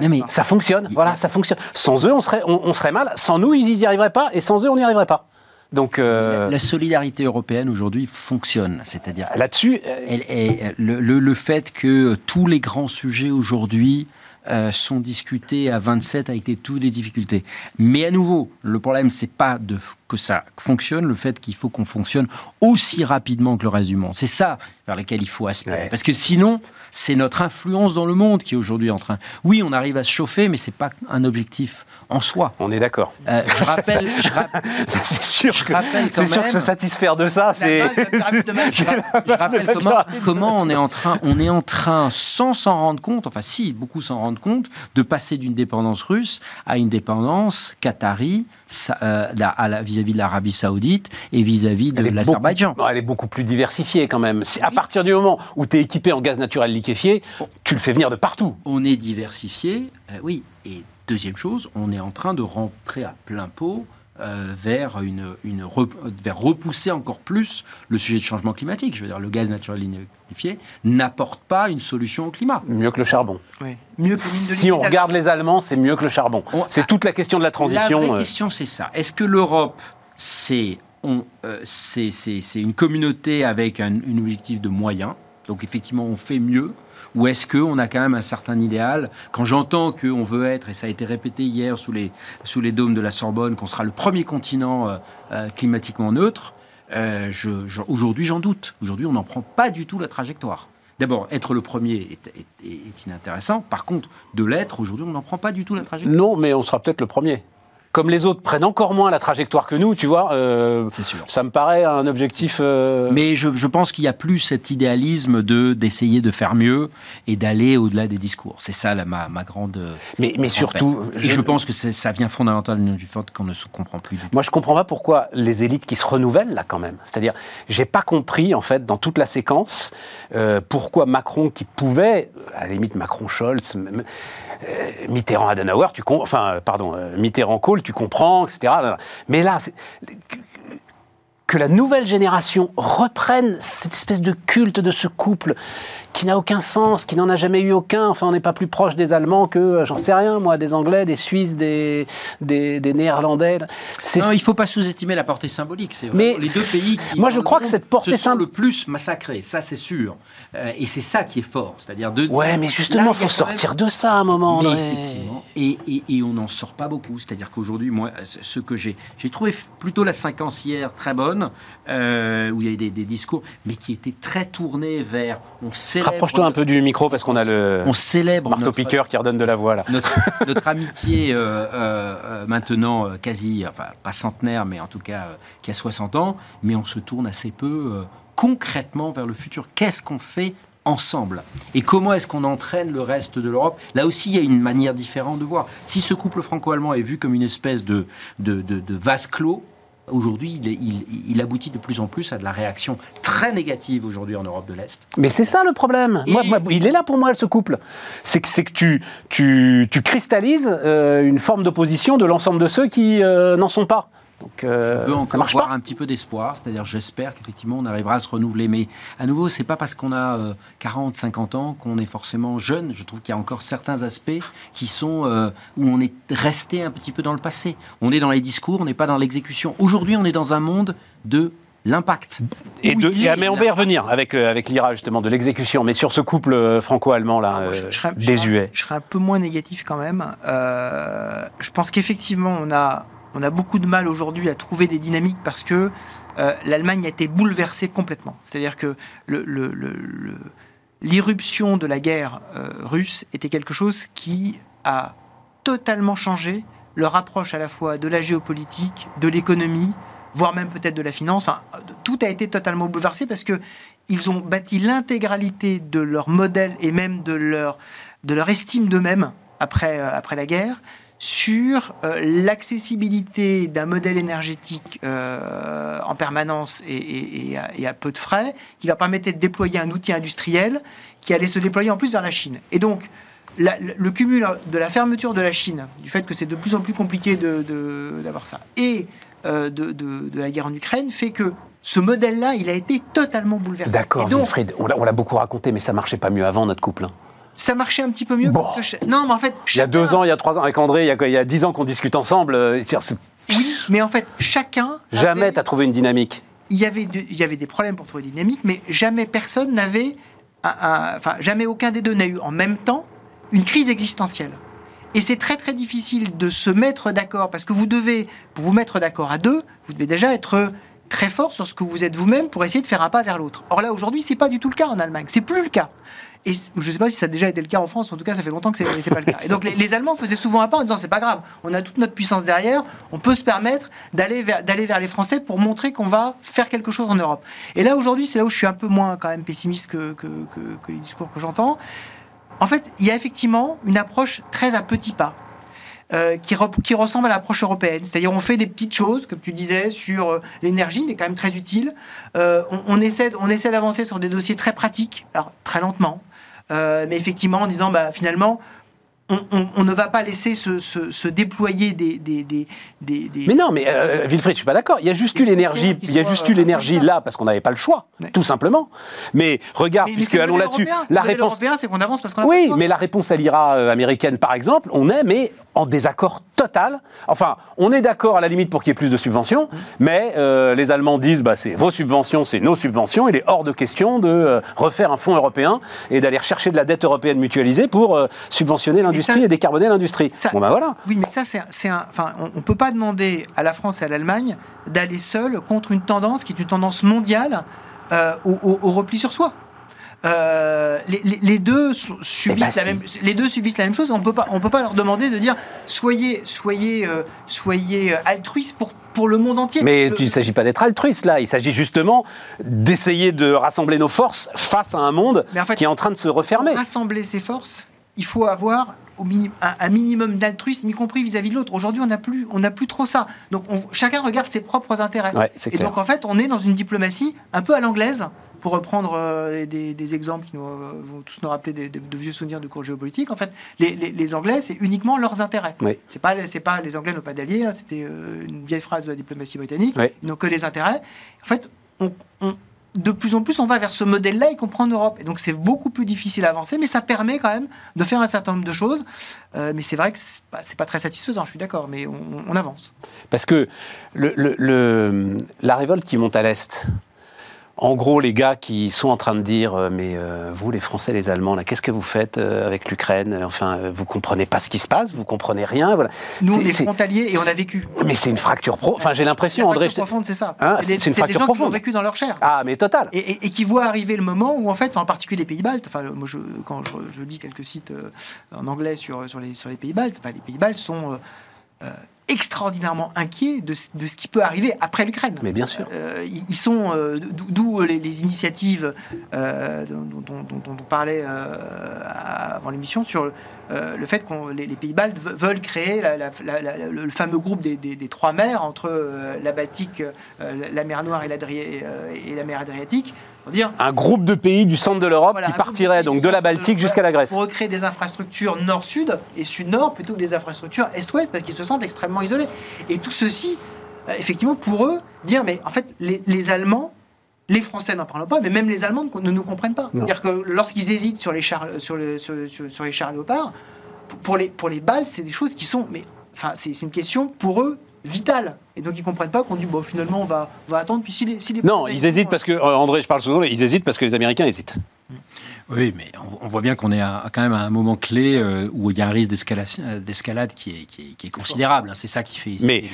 Mais Ça fonctionne, Il- voilà, ça fonctionne. Sans eux, on serait, on, on serait mal. Sans nous, ils n'y arriveraient pas, et sans eux, on n'y arriverait pas. Donc euh, la, la solidarité européenne aujourd'hui fonctionne. C'est-à-dire là-dessus, euh, elle est- le, le- le fait que tous les grands sujets aujourd'hui euh, sont discutés à 27 avec les, toutes les difficultés. Mais à nouveau, le problème, c'est pas de, que ça fonctionne, le fait qu'il faut qu'on fonctionne aussi rapidement que le reste du monde. C'est ça vers lequel il faut aspirer. Ouais. Parce que sinon, c'est notre influence dans le monde qui est aujourd'hui en train. Oui, on arrive à se chauffer, mais c'est pas un objectif en soi. on est d'accord. Euh, je rappelle, je C'est sûr, Je que, quand c'est sûr que se satisfaire de ça, c'est. je, ra- je rappelle comment, comment on est en train, on est en train, sans s'en rendre compte, enfin si, beaucoup s'en rendent compte, de passer d'une dépendance russe à une dépendance qatari euh, vis-à-vis de l'Arabie Saoudite et vis-à-vis de l'Azerbaïdjan. elle est beaucoup plus diversifiée quand même. C'est à partir du moment où tu es équipé en gaz naturel liquéfié, tu le fais venir de partout. On est diversifié, euh, oui. Et deuxième chose, on est en train de rentrer à plein pot euh, vers, une, vers repousser encore plus le sujet de changement climatique. Je veux dire, le gaz naturel liquéfié n'apporte pas une solution au climat. Mieux que le charbon. Oui. Mieux que mine de Si on regarde les Allemands, c'est mieux que le charbon. On- C'est toute la question de la transition. La vraie euh, question, c'est ça. Est-ce que l'Europe, c'est euh, c'est- c'est- c'est une communauté avec un, un objectif de moyens? Donc effectivement, on fait mieux ou est-ce qu'on a quand même un certain idéal Quand j'entends qu'on veut être, et ça a été répété hier sous les, sous les dômes de la Sorbonne, qu'on sera le premier continent euh, euh, climatiquement neutre, euh, aujourd'hui j'en doute. Aujourd'hui, on n'en prend pas du tout la trajectoire. D'abord, être le premier est- est inintéressant. Par contre, de l'être, aujourd'hui, on n'en prend pas du tout la trajectoire. Non, mais on sera peut-être le premier. Comme les autres prennent encore moins la trajectoire que nous, tu vois, euh, C'est sûr. ça me paraît un objectif. euh, Mais je, je pense qu'il n'y a plus cet idéalisme de d'essayer de faire mieux et d'aller au-delà des discours. C'est ça la- ma, ma grande. mais, mais grande surtout, peine. Et je, pense que ça vient fondamentalement du fait qu'on ne se comprend plus du tout. Moi, je comprends pas pourquoi les élites qui se renouvellent là, quand même. C'est-à-dire, j'ai pas compris en fait dans toute la séquence euh, pourquoi Macron, qui pouvait, à la limite Macron-Scholz, euh, Mitterrand-Adenauer, tu enfin, euh, pardon, euh, Mitterrand-Kohl, tu comprends, etc. Mais là, que la nouvelle génération reprenne cette espèce de culte de ce couple qui n'a aucun sens, qui n'en a jamais eu aucun. Enfin, on n'est pas plus proche des Allemands que, euh, j'en sais rien, moi, des Anglais, des Suisses, des, des, des Néerlandais. Non, il ne faut pas sous-estimer la portée symbolique. C'est Mais vraiment les deux pays qui, moi, je crois que cette portée se sont le plus massacrés, ça c'est sûr. Euh, et c'est ça qui est fort. C'est-à-dire de Ouais, mais justement, il faut sortir de ça à un moment. Mais effectivement. Et, et- et on n'en sort pas beaucoup. C'est-à-dire qu'aujourd'hui, moi, ce que j'ai, j'ai trouvé plutôt la séquencière très bonne, euh, où il y avait des, des discours, mais qui étaient très tournés vers. On célèbre, Rapproche-toi un peu du micro parce qu'on a le On célèbre marteau-piqueur qui redonne de la voix là. notre, notre amitié euh, euh, euh, maintenant euh, quasi, enfin pas centenaire, mais en tout cas qui a 60 ans, mais on se tourne assez peu concrètement vers le futur. Qu'est-ce qu'on fait ensemble? Et comment est-ce qu'on entraîne le reste de l'Europe? Là aussi, il y a une manière différente de voir. Si ce couple franco-allemand est vu comme une espèce de, de, de- de vase clos, aujourd'hui, il, est- il- il aboutit de plus en plus à de la réaction très négative aujourd'hui en Europe de l'Est. Mais c'est ça le problème. Et- Moi, moi, il est là pour moi ce couple. C'est que, c'est que tu, tu, tu cristallises euh, une forme d'opposition de l'ensemble de ceux qui euh, n'en sont pas. Donc euh, Je veux encore marche voir pas. un petit peu d'espoir, c'est-à-dire j'espère qu'effectivement on arrivera à se renouveler. Mais à nouveau, c'est pas parce qu'on a euh, 40, 50 ans qu'on est forcément jeune. Je trouve qu'il y a encore certains aspects qui sont euh, où on est resté un petit peu dans le passé. On est dans les discours, on n'est pas dans l'exécution. Aujourd'hui, on est dans un monde de l'impact. Et de, il est, mais on va y revenir avec, euh, avec l'IRA justement de l'exécution. Mais sur ce couple euh, franco-allemand là, euh, je, serais, je serais- désuet. je serais un peu moins négatif quand même. Euh, je pense qu'effectivement, on a, on a beaucoup de mal aujourd'hui à trouver des dynamiques parce que euh, l'Allemagne a été bouleversée complètement. C'est-à-dire que l'irruption de la guerre euh, russe était quelque chose qui a totalement changé leur approche à la fois de la géopolitique, de l'économie, voire même peut-être de la finance. Enfin, tout a été totalement bouleversé parce que ils ont bâti l'intégralité de leur modèle et même de leur, estime d'eux-mêmes après, euh, après la guerre sur euh, l'accessibilité d'un modèle énergétique euh, en permanence et, et- et à, et à peu de frais qui leur permettait de déployer un outil industriel qui allait se déployer en plus vers la Chine. Et donc, la- le cumul de la fermeture de la Chine, du fait que c'est de plus en plus compliqué d'avoir ça, et euh, de, de- de la guerre en Ukraine, fait que ce modèle-là, il a été totalement bouleversé. D'accord, Wilfried, on l'a on l'a beaucoup raconté, mais ça marchait pas mieux avant notre couple. hein. Ça marchait un petit peu mieux Bon. parce que cha- non, mais en fait, Il y a deux ans, il y a trois ans, avec André, il y a, il y a dix ans qu'on discute ensemble. euh, Oui, mais en fait, chacun. Jamais avait- t'as trouvé une dynamique. il y avait de- il y avait des problèmes pour trouver des dynamiques, mais jamais personne n'avait, un- un- enfin jamais aucun des deux n'a eu en même temps une crise existentielle. Et c'est très très difficile de se mettre d'accord parce que vous devez, pour vous mettre d'accord à deux, vous devez déjà être très fort sur ce que vous êtes vous-même pour essayer de faire un pas vers l'autre. Or là aujourd'hui, c'est pas du tout le cas en Allemagne, c'est plus le cas. Et je ne sais pas si ça a déjà été le cas en France, en tout cas ça fait longtemps que c'est pas le cas. Et donc les, Allemands faisaient souvent un pas en disant c'est pas grave, on a toute notre puissance derrière, on peut se permettre d'aller vers, les Français pour montrer qu'on va faire quelque chose en Europe. Et là aujourd'hui, c'est là où je suis un peu moins quand même pessimiste que, les discours que j'entends. En fait, il y a effectivement une approche très à petits pas. euh, qui, re- qui ressemble à l'approche européenne. C'est-à-dire on fait des petites choses, comme tu disais, sur euh, l'énergie, mais quand même très utile. Euh, on, essaie, d'avancer sur des dossiers très pratiques, alors très lentement, mais effectivement en disant bah, finalement, on, on- on ne va pas laisser se, se- se déployer des... des, des, des- des- Mais non, mais euh, Wilfried, je suis pas d'accord. Il y a juste eu l'énergie, il y a juste eu euh, l'énergie là parce qu'on n'avait pas le choix, Ouais. tout simplement. Mais regarde, Mais- mais puisque allons là-dessus, la réponse. c'est qu'on avance parce qu'on Oui, le choix. mais la réponse à l'IRA euh, américaine, par exemple, on est mais en désaccord total. Enfin, on est d'accord à la limite pour qu'il y ait plus de subventions, mais euh, les Allemands disent bah, c'est vos subventions, c'est nos subventions. Il est hors de question de euh, refaire un fonds européen et d'aller rechercher de la dette européenne mutualisée pour subventionner l'industrie ça- et décarboner l'industrie. Ça- Bon ben voilà. Oui, mais ça, c'est un-. Enfin, on ne peut pas demander à la France et à l'Allemagne d'aller seuls contre une tendance qui est une tendance mondiale euh, au, au- au repli sur soi. Euh, les, les- les deux su- subissent ben, la si. même, les deux subissent la même chose. On peut pas, on peut pas leur demander de dire soyez, soyez, euh, soyez altruistes pour pour le monde entier. Mais il ne s'agit pas d'être altruiste là, il s'agit justement d'essayer de rassembler nos forces face à un monde Mais en fait, qui est en train de se refermer. Rassembler ses forces, il faut avoir au un, un minimum d'altruisme, y compris vis-à-vis de l'autre. Aujourd'hui, on n'a plus, on n'a plus trop ça. Donc, on- chacun regarde ses propres intérêts. Ouais, c'est Et clair. donc, en fait, on est dans une diplomatie un peu à l'anglaise, pour reprendre euh, des, des exemples qui nous, euh, vont tous nous rappeler des- des- de vieux souvenirs de cours géopolitique. En fait, les, les- les Anglais, c'est uniquement leurs intérêts. Oui. C'est pas, c'est pas les Anglais n'ont pas d'alliés. hein, C'était euh, une vieille phrase de la diplomatie britannique. Oui. Ils n'ont que les intérêts. En fait, on, on- de plus en plus, on va vers ce modèle-là, y compris en Europe. Et donc, c'est beaucoup plus difficile à avancer, mais ça permet quand même de faire un certain nombre de choses. Euh, mais c'est vrai que c'est pas, pas très satisfaisant, je suis d'accord, mais on, avance. Parce que la révolte qui monte à l'Est, en gros, les gars qui sont en train de dire euh, Mais euh, vous, les Français, les Allemands, là, qu'est-ce que vous faites euh, avec l'Ukraine Enfin, vous comprenez pas ce qui se passe, vous comprenez rien. Voilà. Nous, les frontaliers, et on a vécu. Mais c'est une fracture pro. Enfin, j'ai l'impression, André. fracture profonde, c'est ça. Hein, c'est des, une gens qui profonde. vécu dans leur chair. Ah, mais total. Et, et- et qui voient arriver le moment où, en fait, en particulier les pays baltes, enfin, moi, je, quand je, je dis quelques sites en anglais sur, sur, les, sur les pays baltes, enfin, les pays baltes sont euh, extraordinairement inquiets de, ce- de ce qui peut arriver après l'Ukraine. Mais bien sûr. Euh, ils ils sont, euh, d'où d'où les, les initiatives euh, dont, dont- dont- dont on parlait euh, avant l'émission sur euh, le fait que les, les pays baltes ve- veulent créer la- la- la- la- le, fameux groupe des, des- des trois mers entre euh, la Baltique, euh, la mer Noire et, euh, et la mer Adriatique. Dire, Un groupe de pays du centre de l'Europe voilà, qui partirait donc de la Baltique jusqu'à la Grèce. Pour recréer des infrastructures nord-sud et sud-nord plutôt que des infrastructures est-ouest parce qu'ils se sentent extrêmement isolés. Et tout ceci, euh, effectivement, pour eux, dire mais en fait, les, les Allemands, les Français n'en parlent pas, mais même les Allemands ne, nous comprennent pas. C'est-à-dire que lorsqu'ils hésitent sur les chars, sur, le- sur, sur- sur les chars léopards, pour- les, pour les balles, c'est des choses qui sont. Mais enfin, c'est une question pour eux vitale. Et donc ils comprennent pas qu'on dit bon finalement on va, on va attendre puis si les, si les Non, ils hésitent parce que, euh, André, je parle souvent, ils hésitent parce que les Américains hésitent. Oui, mais on, on voit bien qu'on est à, quand même à un moment clé euh, où il y a un risque euh, d'escalade qui est, qui, est, qui est considérable. hein. C'est ça qui fait Mais- les,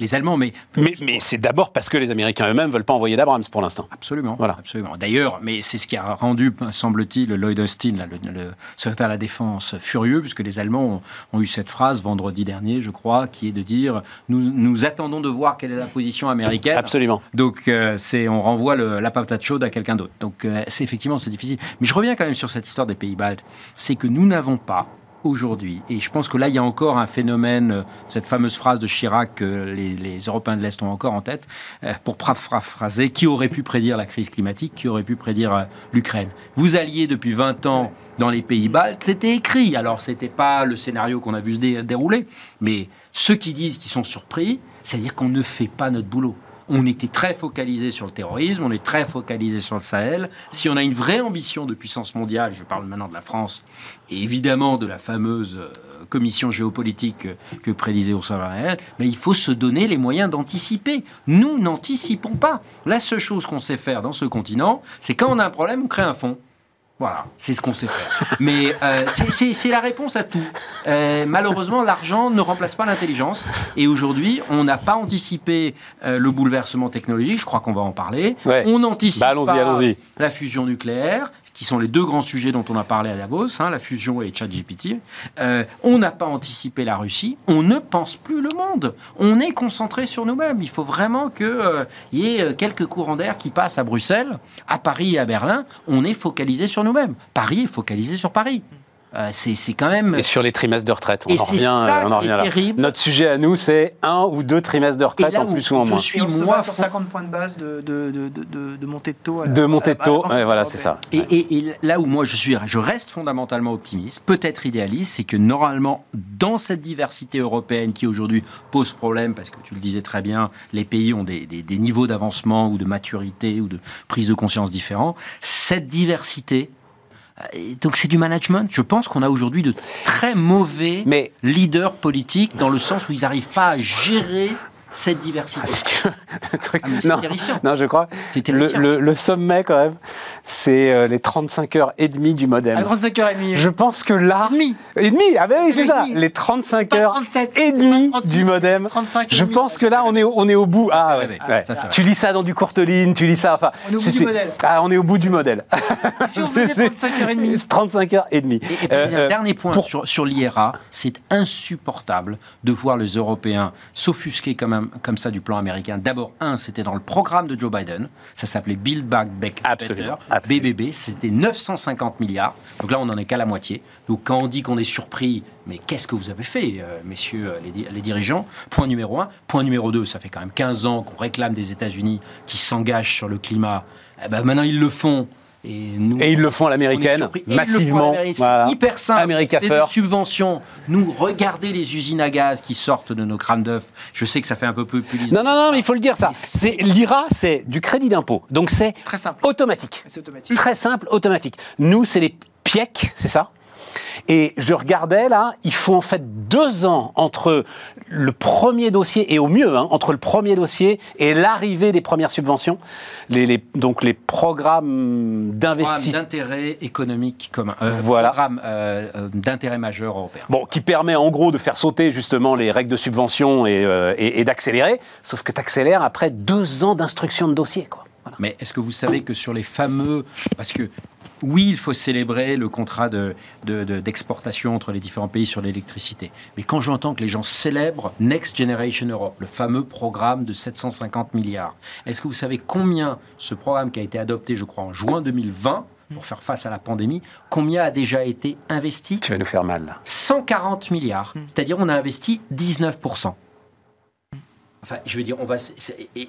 les Allemands. Mais, Mais, mais c'est d'abord parce que les Américains eux-mêmes veulent pas envoyer d'Abrams pour l'instant. Absolument, Voilà. absolument. D'ailleurs, mais c'est ce qui a rendu, semble-t-il, Lloyd Austin, là, le, le secrétaire à la Défense, furieux, puisque les Allemands ont, ont eu cette phrase vendredi dernier, je crois, qui est de dire nous, nous attendons de voir quelle est la position américaine. Absolument. Donc, euh, c'est, on renvoie le- la patate chaude à quelqu'un d'autre. Donc, euh, c'est effectivement, c'est difficile. Mais je reviens quand même sur cette histoire des pays baltes. C'est que nous n'avons pas aujourd'hui, et je pense que là, il y a encore un phénomène, euh, cette fameuse phrase de Chirac que les, Européens de l'Est ont encore en tête, euh, pour paraphraser, qui aurait pu prédire la crise climatique, qui aurait pu prédire euh, l'Ukraine Vous alliez depuis 20 ans dans les pays baltes, c'était écrit. Alors, c'était pas le scénario qu'on a vu se dé- dérouler, mais ceux qui disent qu'ils sont surpris, c'est-à-dire qu'on ne fait pas notre boulot. On était très focalisé sur le terrorisme, on est très focalisé sur le Sahel. Si on a une vraie ambition de puissance mondiale, je parle maintenant de la France, et évidemment de la fameuse euh, commission géopolitique que, prédisait Ursula von der mais il faut se donner les moyens d'anticiper. Nous n'anticipons pas. La seule chose qu'on sait faire dans ce continent, c'est quand on a un problème, on crée un fonds. Voilà, c'est ce qu'on sait faire. Mais euh, c'est- la réponse à tout. Euh, malheureusement, l'argent ne remplace pas l'intelligence. Et aujourd'hui, on n'a pas anticipé euh, le bouleversement technologique. Je crois qu'on va en parler. Ouais. On n'anticipe Bah, pas la fusion nucléaire, qui sont les deux grands sujets dont on a parlé à Davos, hein, la fusion et ChatGPT. Euh, on n'a pas anticipé la Russie. On ne pense plus le monde. On est concentré sur nous-mêmes. Il faut vraiment qu'il y ait euh, quelques courants d'air qui passent à Bruxelles, à Paris et à Berlin. On est focalisé sur nous-mêmes. Paris est focalisé sur Paris. Euh, c'est quand même... Et sur les trimestres de retraite, on Et en revient, ça on en revient là. terrible. Notre sujet à nous, c'est un ou deux trimestres de retraite Et là en plus ou en je moins. suis- on se moi, sur fran- 50 points de base de, de, de, de, montée de taux. à la- De montée de taux, ouais, voilà, c'est ça. Et, et- et là où moi je suis, je reste fondamentalement optimiste, peut-être idéaliste, c'est que normalement, dans cette diversité européenne qui aujourd'hui pose problème, parce que tu le disais très bien, les pays ont des, des- des niveaux d'avancement ou de maturité ou de prise de conscience différents, cette diversité, donc c'est du management. Je pense qu'on a aujourd'hui de très mauvais Mais leaders politiques dans le sens où ils n'arrivent pas à gérer cette diversité. ah, si tu veux, le truc. Ah, non, terrifiant. non, je crois. Le, le- le sommet, quand même, c'est euh, les 35 heures et demie du modem. À 35h30. Je pense que là. demi. Et demi, ah ben oui, c'est Et ça. Les 35 Pas heures 37, et demie pas 36, du modem. 35 et Je demi. pense que là, on est, au- on est au bout. Ah ouais. rêver. ouais. Tu lis ça dans du courte ligne, tu lis ça. Enfin, On est au bout du modèle. Ah, on est au bout du modèle. Si on faisait C'est- 35h30. c'est 35 heures et demie. Et, et puis, Euh, euh, dernier point pour- sur, sur l'IRA, c'est insupportable de voir les Européens s'offusquer comme, un- comme ça du plan américain. D'abord, un, c'était dans le programme de Joe Biden, ça s'appelait Build Back Better. BBB, c'était 950 milliards, donc là on n'en est qu'à la moitié. Donc quand on dit qu'on est surpris, mais qu'est-ce que vous avez fait, euh, messieurs euh, les, les dirigeants? Point numéro un. Point numéro deux, ça fait quand même 15 ans qu'on réclame des États-Unis qui s'engagent sur le climat. Eh ben, maintenant ils le font. Et, nous, Et ils le font à l'américaine, massivement. Voilà. C'est hyper simple. C'est des subventions. Nous, regardez les usines à gaz qui sortent de nos crânes d'œufs. Je sais que ça fait un peu populiste. Non, non, non, mais il faut le dire ça. C'est- l'IRA, c'est du crédit d'impôt. Donc c'est Très simple. automatique. C'est automatique. Très simple, automatique. Nous, c'est les PIEC, c'est ça? Et je regardais là, il faut en fait deux ans entre le premier dossier, et au mieux, hein, entre le premier dossier et l'arrivée des premières subventions, les, les- donc les programmes Programme d'investissement. d'intérêt économique commun. Euh, Voilà. Programme euh, euh, d'intérêt majeur européen. Bon, qui permet en gros de faire sauter justement les règles de subvention et, euh, et- et d'accélérer, sauf que tu accélères après deux ans d'instruction de dossier. Quoi. Mais est-ce que vous savez que sur les fameux... Parce que oui, il faut célébrer le contrat de- de- de- d'exportation entre les différents pays sur l'électricité. Mais quand j'entends que les gens célèbrent Next Generation Europe, le fameux programme de 750 milliards, est-ce que vous savez combien ce programme qui a été adopté, je crois, en juin 2020, pour faire face à la pandémie, combien a déjà été investi? Tu vas nous faire mal. là. 140 milliards. C'est-à-dire on a investi 19%. Enfin, je veux dire, on va,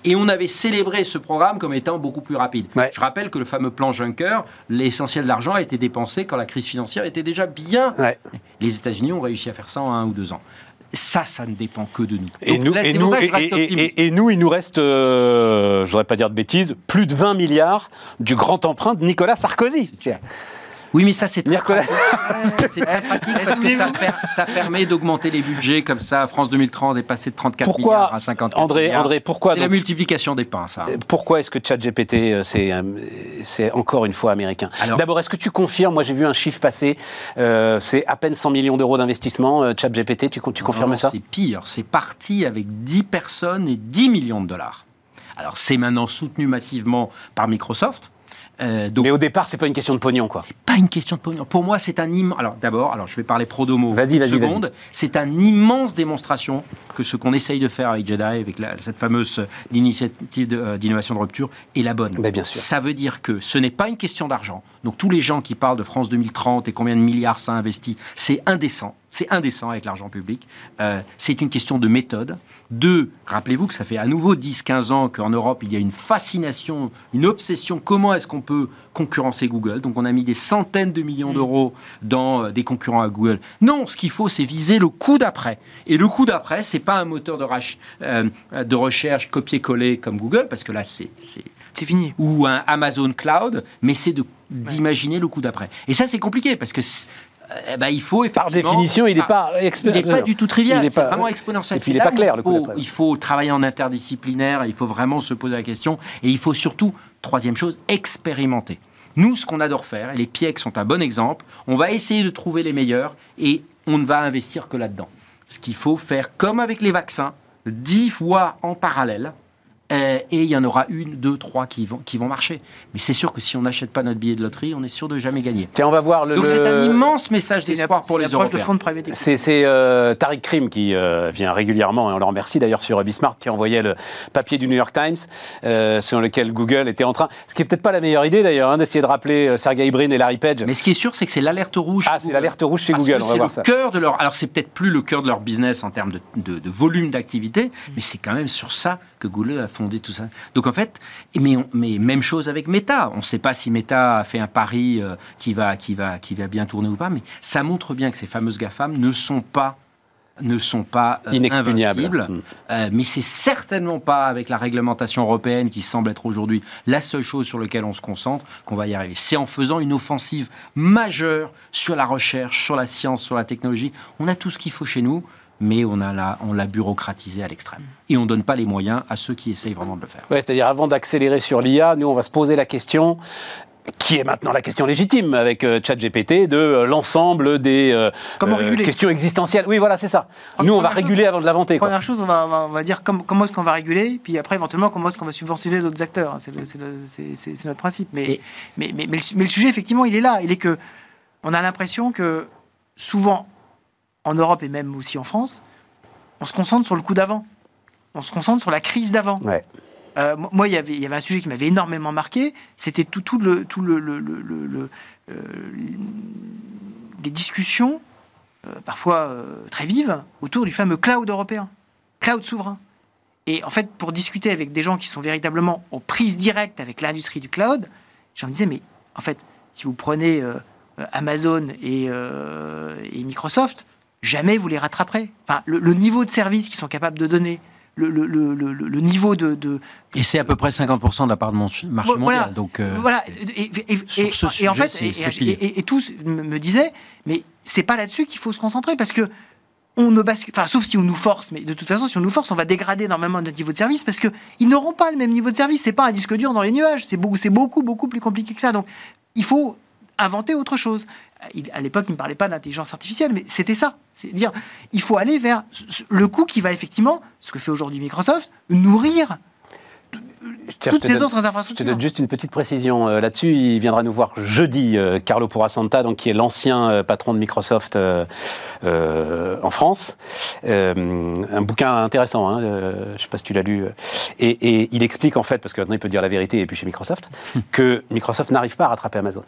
et, on avait célébré ce programme comme étant beaucoup plus rapide. Ouais. Je rappelle que le fameux plan Juncker, l'essentiel de l'argent a été dépensé quand la crise financière était déjà bien. Ouais. Les États-Unis ont réussi à faire ça en un ou deux ans. Ça, ça ne dépend que de nous. Et Donc nous, là, et, et, et- et- il nous reste, euh, je voudrais pas dire de bêtises, plus de 20 milliards du grand emprunt de Nicolas Sarkozy. C'est- Oui, mais ça, c'est très pratique. C'est très pratique parce que ça, per- ça permet d'augmenter les budgets comme ça. France 2030 est passé de 34 Pourquoi, milliards à 54 André, milliards. André, pourquoi C'est la multiplication des pains, ça. Pourquoi est-ce que ChatGPT, euh, c'est euh, c'est encore une fois américain? Alors- D'abord, est-ce que tu confirmes Moi, j'ai vu un chiffre passer. euh, c'est à peine 100 millions d'euros d'investissement. euh, ChatGPT, tu, tu confirmes Non, ça? C'est pire, c'est parti avec 10 personnes et 10 millions de dollars. Alors c'est maintenant soutenu massivement par Microsoft. Euh, donc Mais au départ, c'est pas une question de pognon, quoi. pas une question de pognon. Pour moi, c'est un immense. Alors d'abord, alors je vais parler pro domo. Vas-y, vas-y, seconde. C'est un immense démonstration que ce qu'on essaye de faire avec Jedi, avec la- cette fameuse initiative de, euh, d'innovation de rupture, est la bonne. Ben, bien sûr. Ça veut dire que ce n'est pas une question d'argent. Donc tous les gens qui parlent de France 2030 et combien de milliards ça investit, c'est indécent. C'est indécent avec l'argent public. Euh, c'est une question de méthode. Deux, rappelez-vous que ça fait à nouveau 10-15 ans qu'en Europe, il y a une fascination, une obsession. Comment est-ce qu'on peut concurrencer Google? Donc on a mis des centaines de millions d'euros dans euh, des concurrents à Google. Non, ce qu'il faut, c'est viser le coup d'après. Et le coup d'après, c'est pas un moteur de, euh, de recherche copier-coller comme Google, parce que là, c'est c'est- fini. ou un Amazon Cloud, mais c'est d'imaginer le coup d'après. Et ça, c'est compliqué parce que c'est- eh ben, il faut Par définition, il n'est Ah, pas il n'est pas du tout trivial, c'est pas- vraiment exponentiel. Et puis, C'est il n'est pas clair, il le coup faut, d'après. il faut travailler en interdisciplinaire, il faut vraiment se poser la question, et il faut surtout, troisième chose, expérimenter. Nous, ce qu'on adore faire, et les PIEC sont un bon exemple, on va essayer de trouver les meilleurs, et on ne va investir que là-dedans. Ce qu'il faut faire, comme avec les vaccins, dix fois en parallèle, euh, et il y en aura une, deux, trois qui vont, qui vont marcher. Mais c'est sûr que si on n'achète pas notre billet de loterie, on est sûr de jamais gagner. Tiens, on va voir le. Donc c'est un immense message d'espoir pour les Européens. fonds de private equity. C'est c'est, euh, Tariq Krim qui euh, vient régulièrement, et on le remercie d'ailleurs sur Bismarck, qui envoyait le papier du New York Times euh, sur lequel Google était en train. Ce qui est peut-être pas la meilleure idée d'ailleurs, hein, d'essayer de rappeler euh, Sergey Brin et Larry Page. Mais ce qui est sûr, c'est que c'est l'alerte rouge. Ah, c'est Google. l'alerte rouge chez Google, on va c'est voir le ça. cœur de leur. Alors, c'est peut-être plus le cœur de leur business en termes de, de- de volume d'activité, mais c'est quand même sur ça que Google a fondé tout ça. Donc, en fait, mais, on- mais même chose avec Meta. On ne sait pas si Meta a fait un pari euh, qui, va, qui, va, qui va bien tourner ou pas, mais ça montre bien que ces fameuses GAFAM ne sont pas ne sont pas euh, Inexpugnables. invincibles. Mm. Euh, mais c'est certainement pas avec la réglementation européenne qui semble être aujourd'hui la seule chose sur laquelle on se concentre qu'on va y arriver. C'est en faisant une offensive majeure sur la recherche, sur la science, sur la technologie. On a tout ce qu'il faut chez nous, mais on a la, on l'a bureaucratisé à l'extrême. Et on ne donne pas les moyens à ceux qui essayent vraiment de le faire. Ouais, C'est-à-dire, avant d'accélérer sur l'IA, nous, on va se poser la question qui est maintenant la question légitime avec euh, ChatGPT de euh, l'ensemble des euh, Comment réguler questions existentielles. Oui, voilà, c'est ça. Nous, on va chose- réguler avant de l'inventer. quoi. Première chose, on va, on va, on va dire comme- comment est-ce qu'on va réguler, puis après éventuellement comment est-ce qu'on va subventionner d'autres acteurs. C'est le- c'est le- c'est- c'est- c'est notre principe. Mais, Et- mais, mais, mais le, mais le sujet, effectivement, il est là. Il est que on a l'impression que souvent, en Europe et même aussi en France, on se concentre sur le coup d'avant. On se concentre sur la crise d'avant. Ouais. Euh, mo- moi, il y avait- il y avait un sujet qui m'avait énormément marqué. C'était tout, tout le, tout le, le- le- euh, les discussions, euh, parfois euh, très vives, autour du fameux cloud européen, cloud souverain. Et en fait, pour discuter avec des gens qui sont véritablement aux prises directes avec l'industrie du cloud, j'en disais, mais en fait, si vous prenez Amazon et, et Microsoft, jamais vous les rattraperez. Enfin, le, le niveau de service qu'ils sont capables de donner, le, le- le- le- le niveau de, de, Et c'est à peu près 50% de la part de mon ch- marché voilà, mondial. Donc, euh, voilà. Et, et- et- sur ce et en sujet, fait, et, tous me, disaient, mais c'est pas là-dessus qu'il faut se concentrer parce que on ne bascule, enfin, sauf si on nous force, mais de toute façon, si on nous force, on va dégrader énormément notre niveau de service parce que ils n'auront pas le même niveau de service. C'est pas un disque dur dans les nuages. C'est beaucoup, c'est beaucoup, beaucoup plus compliqué que ça. Donc, il faut inventer autre chose. Il- à l'époque, il ne parlait pas d'intelligence artificielle, mais c'était ça. C'est dire, il faut aller vers le coup qui va effectivement, ce que fait aujourd'hui Microsoft, nourrir toutes te ces donne- autres Je te infrastructures. donne juste une petite précision euh, là-dessus. Il viendra nous voir jeudi, euh, Carlo Purasanta, donc qui est l'ancien euh, patron de Microsoft euh, euh, en France. Euh, un bouquin intéressant. Hein, euh, je ne sais pas si tu l'as lu. euh. Et, et il explique en fait, parce que maintenant il peut dire la vérité et puis chez Microsoft, que Microsoft n'arrive pas à rattraper Amazon.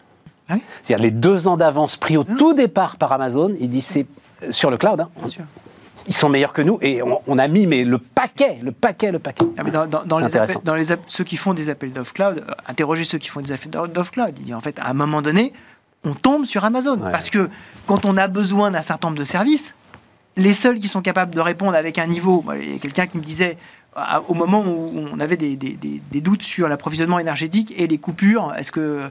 Ah oui C'est-à-dire les deux ans d'avance pris au tout départ par Amazon, il dit c'est sur le cloud. hein, Bien sûr. ils sont meilleurs que nous et on, on a mis mais le paquet, le paquet, le paquet. Ah, mais dans, dans- dans C'est les appels- dans les ceux qui font des appels d'off cloud, euh, interrogez ceux qui font des appels d'off cloud. Il dit en fait, à un moment donné, on tombe sur Amazon. Ouais. Parce que quand on a besoin d'un certain nombre de services, les seuls qui sont capables de répondre avec un niveau. Il y a quelqu'un qui me disait, au moment où on avait des, des- des- des doutes sur l'approvisionnement énergétique et les coupures, est-ce que.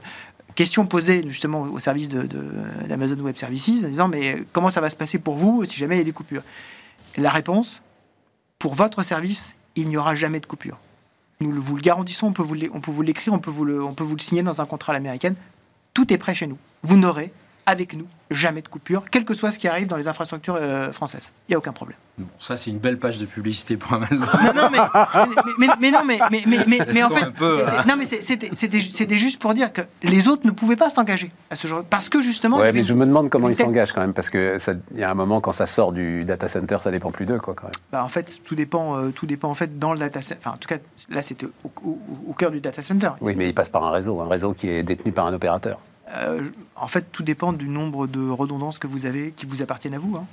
Question posée justement au service de- Web Services, en disant mais comment ça va se passer pour vous si jamais il y a des coupures? La réponse, pour votre service, il n'y aura jamais de coupure. Nous vous le garantissons, on peut vous l'écrire, on, peut vous le- on signer dans un contrat à l'américaine. Tout est prêt chez nous. Vous n'aurez, avec nous, jamais de coupure, quel que soit ce qui arrive dans les infrastructures euh, françaises. Il n'y a aucun problème. Bon, ça, c'est une belle page de publicité pour Amazon. Non, non, mais, mais, mais- mais non, mais, mais, mais, mais, mais en fait, c'était juste pour dire que les autres ne pouvaient pas s'engager à ce genre, parce que justement. il Ouais, mais je me demande comment ils s'engagent quand même, parce que il y a un moment quand ça sort du data center, ça dépend plus d'eux, quoi, quand même. Bah, en fait, tout dépend, euh, tout dépend en fait dans le data center. Enfin, en tout cas, là, c'était au, au- au cœur du data center. Oui, mais ils passent par un réseau, un réseau qui est détenu par un opérateur. Euh, en fait, tout dépend du nombre de redondances que vous avez qui vous appartiennent à vous. hein.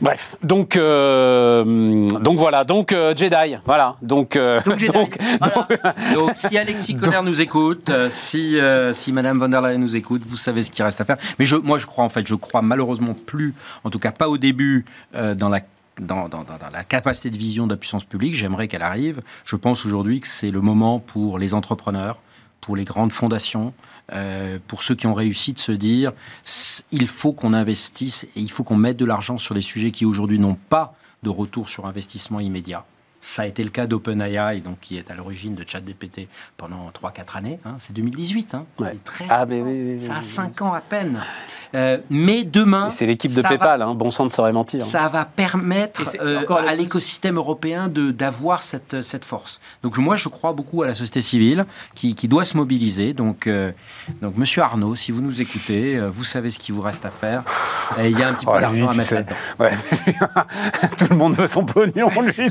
Bref, donc euh, donc voilà, donc euh, Jedi, voilà, donc euh, Donc, Jedi, voilà. Donc, si Alexis Conner nous écoute, euh, si, euh, si Madame von der Leyen nous écoute, vous savez ce qu'il reste à faire. Mais je, moi, je crois, en fait, je crois malheureusement plus, en tout cas pas au début, euh, dans la dans, dans- dans- dans la capacité de vision de la puissance publique. J'aimerais qu'elle arrive. Je pense aujourd'hui que c'est le moment pour les entrepreneurs, pour les grandes fondations, euh, pour ceux qui ont réussi de se dire il faut qu'on investisse et il faut qu'on mette de l'argent sur des sujets qui aujourd'hui n'ont pas de retour sur investissement immédiat. Ça a été le cas d'OpenAI, donc qui est à l'origine de ChatGPT pendant 3-4 années. hein. C'est 2018. hein. Ouais. C'est très Ah, mais oui, oui, Ça a oui, 5 ans à peine. Euh, mais demain, c'est l'équipe de va- PayPal, hein, bon sang ne saurait mentir. ça va permettre euh, à l'écosystème européen de d'avoir cette, cette force. Donc moi, je crois beaucoup à la société civile qui, qui doit se mobiliser. Donc, euh, donc Monsieur Arnaud, si vous nous écoutez, euh, vous savez ce qu'il vous reste à faire. Et il y a un petit Oh, peu lui, d'argent à tu mettre sais. là-dedans. Ouais. Tout le monde veut son pognon, lui.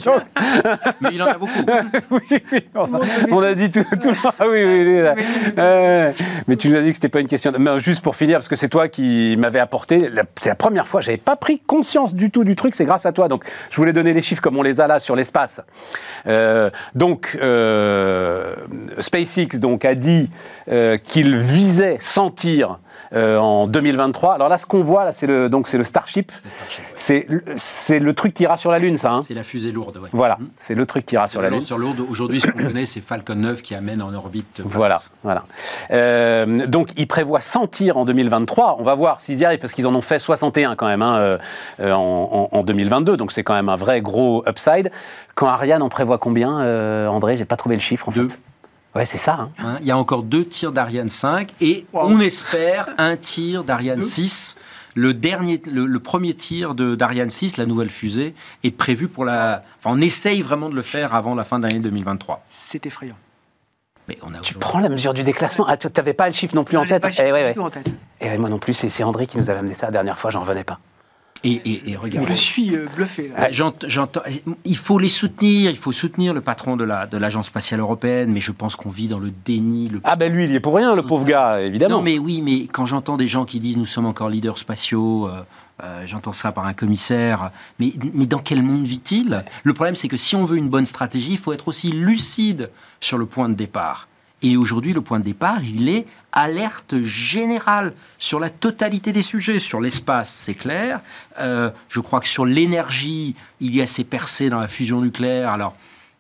Mais il en a beaucoup. oui, oui, enfin, on a dit tout, tout le temps. Ah oui, oui, oui, là. Euh, mais tu nous as dit que c'était pas une question. de- Mais juste pour finir, parce que c'est toi qui m'avais apporté. la- C'est la première fois, j'avais pas pris conscience du tout du truc. C'est grâce à toi. Donc, je voulais donner les chiffres comme on les a là sur l'espace. Euh, donc, euh, SpaceX donc a dit euh, qu'il visait 100 tirs euh, en 2023. Alors là, ce qu'on voit là, c'est le donc c'est le Starship. C'est ouais. Le- le truc qui ira sur la Lune, ça. hein C'est la fusée lourde. ouais. voilà, Mhm. c'est le truc qui ira sur la Lune. lanceur lourde, aujourd'hui, ce qu'on connaît, c'est Falcon 9 qui amène en orbite. Voilà, voilà. Euh, donc, ils prévoient 100 tirs en 2023. On va voir s'ils y arrivent, parce qu'ils en ont fait 61 quand même hein, en, en- en 2022. Donc, c'est quand même un vrai gros upside. Quand Ariane en prévoit combien, André? J'ai pas trouvé le chiffre en Deux. fait. Ouais, c'est ça. hein. Hein, il y a encore deux tirs d'Ariane 5 et Wow. on espère un tir d'Ariane 6. Le, dernier, le, le premier tir de- d'Ariane 6, la nouvelle fusée, est prévu pour la. Enfin, on essaye vraiment de le faire avant la fin de l'année 2023. C'est effrayant. Mais on a Tu prends la mesure du déclassement. Ah, tu n'avais pas le chiffre non plus en tête pas le Eh ouais, chiffre ouais. du tout en tête. Eh ouais, moi non plus, c'est c'est André qui nous avait amené ça la dernière fois, j'en revenais pas. Et, et, et regarde. Je suis euh, bluffé. Là. J'ent- j'entends- il faut les soutenir, il faut soutenir le patron de la de l'agence spatiale européenne, mais je pense qu'on vit dans le déni, le Ah ben lui, il y est pour rien, le pauvre gars, évidemment. Non, mais oui, mais quand j'entends des gens qui disent nous sommes encore leaders spatiaux, euh, euh, j'entends ça par un commissaire, mais, mais dans quel monde vit-il? Le problème, c'est que si on veut une bonne stratégie, il faut être aussi lucide sur le point de départ. Et aujourd'hui, le point de départ, il est alerte générale sur la totalité des sujets. Sur l'espace, c'est clair. Euh, je crois que sur l'énergie, il y a ces percées dans la fusion nucléaire. Alors,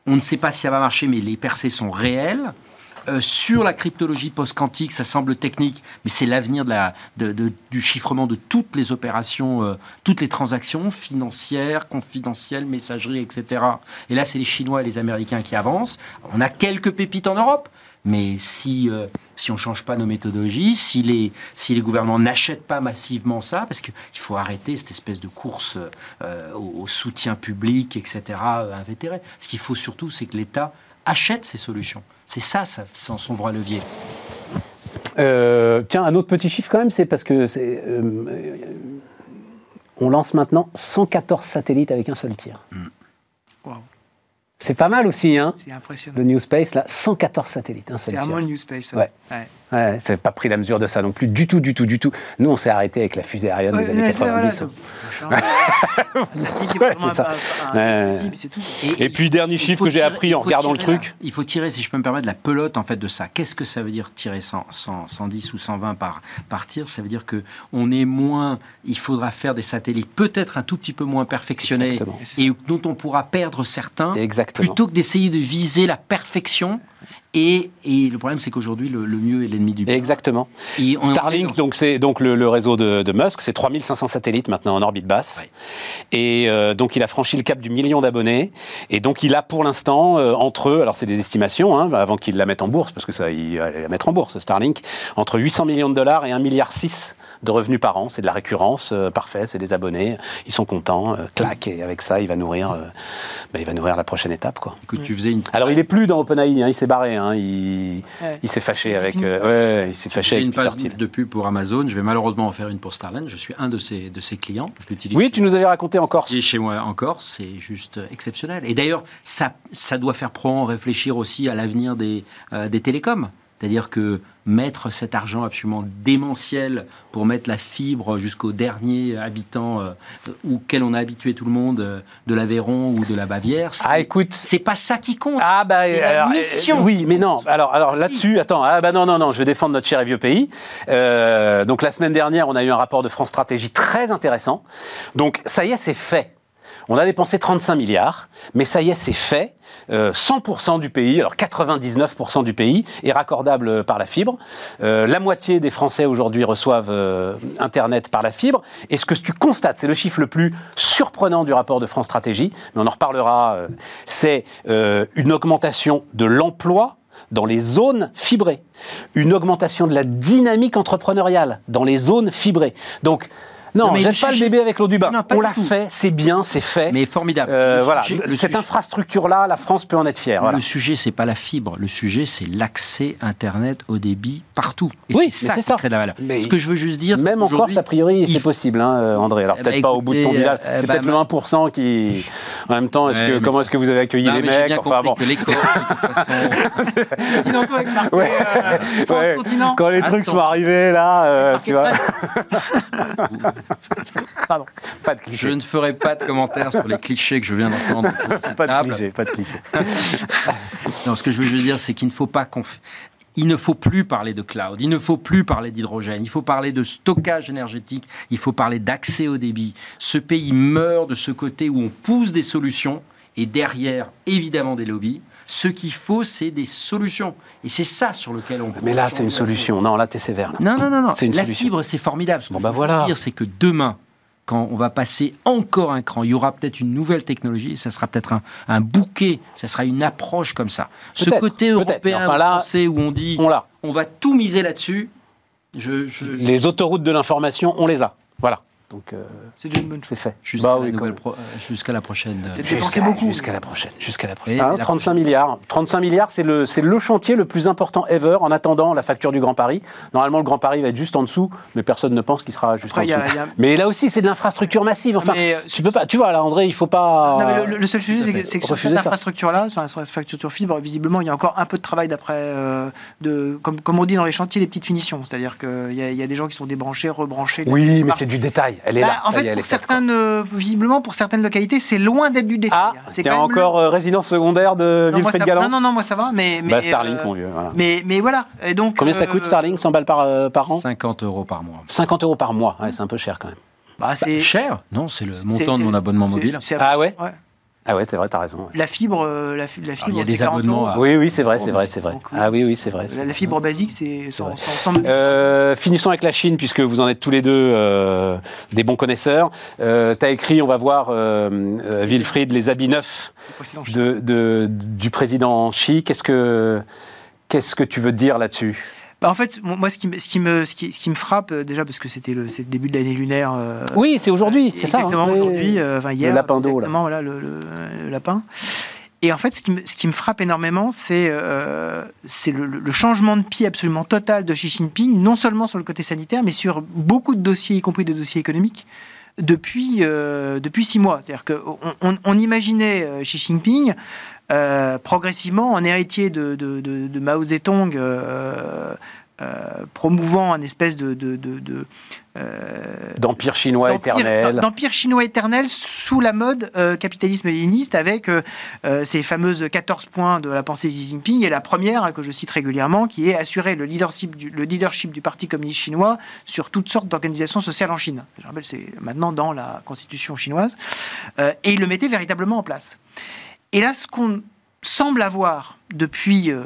on ne sait pas si ça va marcher, mais les percées sont réelles. Euh, sur la cryptologie post-quantique, ça semble technique, mais c'est l'avenir du chiffrement de toutes les opérations, euh, toutes les transactions financières, confidentielles, messagerie, etc. Et là, c'est les Chinois et les Américains qui avancent. On a quelques pépites en Europe, mais si, euh, si on ne change pas nos méthodologies, si les, si les gouvernements n'achètent pas massivement ça, parce qu'il faut arrêter cette espèce de course euh, au, au soutien public, etc., euh, invétéré. Ce qu'il faut surtout, c'est que l'État achètent ces solutions. C'est ça, ça son, vrai levier. Euh, tiens, un autre petit chiffre quand même, c'est parce que c'est, on lance maintenant 114 satellites avec un seul tir. Waouh, C'est pas mal aussi, hein c'est impressionnant. Le New Space, là, 114 satellites, seul C'est vraiment le New Space. Ouais. Ouais. Ouais, c'est pas pris la mesure de ça non plus, du tout, du tout, du tout. Nous, on s'est arrêté avec la fusée Ariane Ouais, des années ouais, c'est- voilà, 90. c'est-. Ça. Et puis, dernier chiffre que j'ai appris en regardant le truc. la- il faut tirer, si je peux me permettre, la pelote en fait de ça. Qu'est-ce que ça veut dire tirer 100, 100, 110 ou 120 par, par tir? Ça veut dire que on est moins. Il faudra faire des satellites peut-être un tout petit peu moins perfectionnés Exactement. et dont on pourra perdre certains. Exactement. Plutôt que d'essayer de viser la perfection. Et, et le problème, c'est qu'aujourd'hui, le, le mieux est l'ennemi du bien. Exactement. Et Starlink, donc c'est donc le, le réseau de, de Musk, c'est 3500 satellites maintenant en orbite basse. Ouais. Et euh, donc il a franchi le cap du million d'abonnés. Et donc il a pour l'instant euh, entre eux, alors c'est des estimations, hein, avant qu'il la mette en bourse, parce que ça il va la mettre en bourse Starlink, entre 800 millions de dollars et 1 milliard 6 de revenus par an. C'est de la récurrence, euh, parfait, c'est des abonnés, ils sont contents, euh, clac, et avec ça il va nourrir, euh, bah, il va nourrir la prochaine étape quoi. Écoute, tu faisais une Alors il est plus dans OpenAI, hein, il s'est barré, hein, il, Ouais. il s'est fâché C'est avec, euh, ouais, il s'est fâché avec une page Thiel. de pub pour Amazon. Je vais malheureusement en faire une pour Starlink. Je suis un de ses, de ses clients. Je l'utilise. Oui, tu nous avais raconté en Corse. chez moi en Corse, c'est juste exceptionnel. Et d'ailleurs, ça, ça doit faire probablement réfléchir aussi à l'avenir des, euh, des télécoms. C'est-à-dire que mettre cet argent absolument démentiel pour mettre la fibre jusqu'au dernier habitant euh, auquel on a habitué tout le monde euh, de l'Aveyron ou de la Bavière, c'est Ah écoute, c'est pas ça qui compte. Ah bah C'est la euh, mission. oui, mais non. Alors alors là-dessus, attends. Ah bah non non non, je vais défendre notre cher et vieux pays. Euh, donc la semaine dernière, on a eu un rapport de France Stratégie très intéressant. Donc ça y est, c'est fait. On a dépensé 35 milliards, mais ça y est, c'est fait. Euh, 100% du pays, alors 99% du pays est raccordable par la fibre. Euh, la moitié des Français aujourd'hui reçoivent euh, Internet par la fibre. Et ce que tu constates, c'est le chiffre le plus surprenant du rapport de France Stratégie, mais on en reparlera, euh, c'est euh, une augmentation de l'emploi dans les zones fibrées, une augmentation de la dynamique entrepreneuriale dans les zones fibrées. Donc, non, Non, mais jette pas le bébé avec l'eau du bain. Non, on l'a fait, c'est bien, c'est fait. Mais formidable. Euh, voilà, cette sujet- infrastructure-là, la France peut en être fière. Voilà. Le sujet, c'est pas la fibre. Le sujet, c'est l'accès Internet au débit partout. Et Oui, c'est ça c'est qui ça. crée de la valeur. Mais Ce que je veux juste dire, Même en Corse, a priori, c'est possible, hein, euh, André. Alors Eh peut-être ben, pas au bout de ton village. euh, c'est bah, peut-être le ma- 1% qui. En même temps, Ouais, que, comment est-ce que vous avez accueilli Non, les mecs? Enfin bon. que les Corses, de toute façon, Continental avec marqué Ouais. France Ouais. continent. Quand les trucs sont arrivés là, tu vois, Pardon. pas de je ne ferai pas de commentaires sur les clichés que je viens d'entendre. Pas de table. cliché, pas de cliché. Non, ce que je veux juste dire, c'est qu'il ne faut pas qu'on f- Il ne faut plus parler de cloud, il ne faut plus parler d'hydrogène, il faut parler de stockage énergétique, il faut parler d'accès au débit. Ce pays meurt de ce côté où on pousse des solutions et derrière, évidemment, des lobbies. Ce qu'il faut, c'est des solutions. Et c'est ça sur lequel on peut. Mais là, c'est une solution. Non, là, t'es sévère. là. Non, non, non, non. C'est une la solution. fibre, c'est formidable. Ce que Bon, je bah veux voilà. dire, c'est que demain, quand on va passer encore un cran, il y aura peut-être une nouvelle technologie, ça sera peut-être un, un bouquet, ça sera une approche comme ça. Ce côté européen, mais enfin là, français, où on dit On on va tout miser là-dessus, je, je- Les autoroutes de l'information, on les a. Voilà. Donc, euh, C'est déjà une bonne chose. c'est fait. jusqu'à Bah la, oui, nouvelle quand- pro- euh, jusqu'à la prochaine. euh, Jusqu'à beaucoup. jusqu'à la prochaine. Jusqu'à la prochaine. Et Hein, la 35 milliards. 35 milliards, c'est le, c'est le chantier le plus important ever en attendant la facture du Grand Paris. Normalement, le Grand Paris va être juste en dessous, mais personne ne pense qu'il sera juste Après, en a- dessous. a- Mais là aussi, c'est de l'infrastructure massive. Enfin, Mais, euh, tu peux pas. Tu vois, là, André, il faut pas. Non, mais le, le seul sujet, c'est que, sur cette infrastructure-là, sur l'infrastructure fibre, visiblement, il y a encore un peu de travail d'après, euh, de, comme, comme on dit dans les chantiers, les petites finitions. C'est-à-dire qu'il y, y a des gens qui sont débranchés, rebranchés. Oui, mais c'est du détail. Elle est Bah, là. en est, fait, pour certaines, euh, visiblement, pour certaines localités, c'est loin d'être du détail. Ah, c'est quand même encore euh, résidence secondaire de non, moi, ça- Wilfried Galland non, non, non, moi ça va, mais. mais Bah, Starlink, euh, mon vieux. voilà. Mais, mais voilà. Et donc, Combien ça coûte Starlink 100 balles par, euh, par an 50 euros par mois. 50 euros par mois. Ouais, c'est un peu cher quand même. bah, c'est Cher Non, c'est le c'est- montant de c'est- mon abonnement c'est- mobile. c'est- Ah ouais ouais. Ah ouais, c'est vrai, t'as raison. ouais. La fibre, euh, la, fi- la fibre. il y a des 40 abonnements euros. à- Oui, oui, c'est vrai, c'est vrai, c'est vrai. Donc, oui. Ah oui, oui, c'est vrai. c'est La, fibre basique, c'est Euh, finissons avec la Chine, puisque vous en êtes tous les deux euh, des bons connaisseurs. Euh, tu as écrit, on va voir, euh, euh, Wilfried, les habits neufs précédent. de, de- du président Xi. Qu'est-ce que, qu'est-ce que tu veux dire là-dessus? Bah, en fait, moi, ce qui, me- ce qui me, ce qui, ce qui me frappe, euh, déjà, parce que c'était le, c'est le début de l'année lunaire. euh, Oui, c'est aujourd'hui, c'est ça. hein. Exactement, aujourd'hui, euh, enfin hier. lapin d'eau, là. Exactement, voilà, le, le- le lapin. Et en fait, ce qui me, ce qui me frappe énormément, c'est euh, le, le changement de pied absolument total de Xi Jinping, non seulement sur le côté sanitaire, mais sur beaucoup de dossiers, y compris des dossiers économiques, depuis, euh, depuis six mois. C'est-à-dire qu'on on, on imaginait euh, Xi Jinping euh, progressivement en héritier de, de, de, de Mao Zedong. euh, euh, promouvant un espèce de, de, de, de, D'empire chinois éternel. D'empire chinois éternel sous la mode euh, capitalisme léniniste avec euh, ces fameuses 14 points de la pensée Xi Jinping et la première que je cite régulièrement qui est assurer le leadership du, le leadership du Parti communiste chinois sur toutes sortes d'organisations sociales en Chine. Je rappelle, c'est maintenant dans la constitution chinoise. Euh, et il le mettait véritablement en place. Et là, ce qu'on semble avoir depuis euh,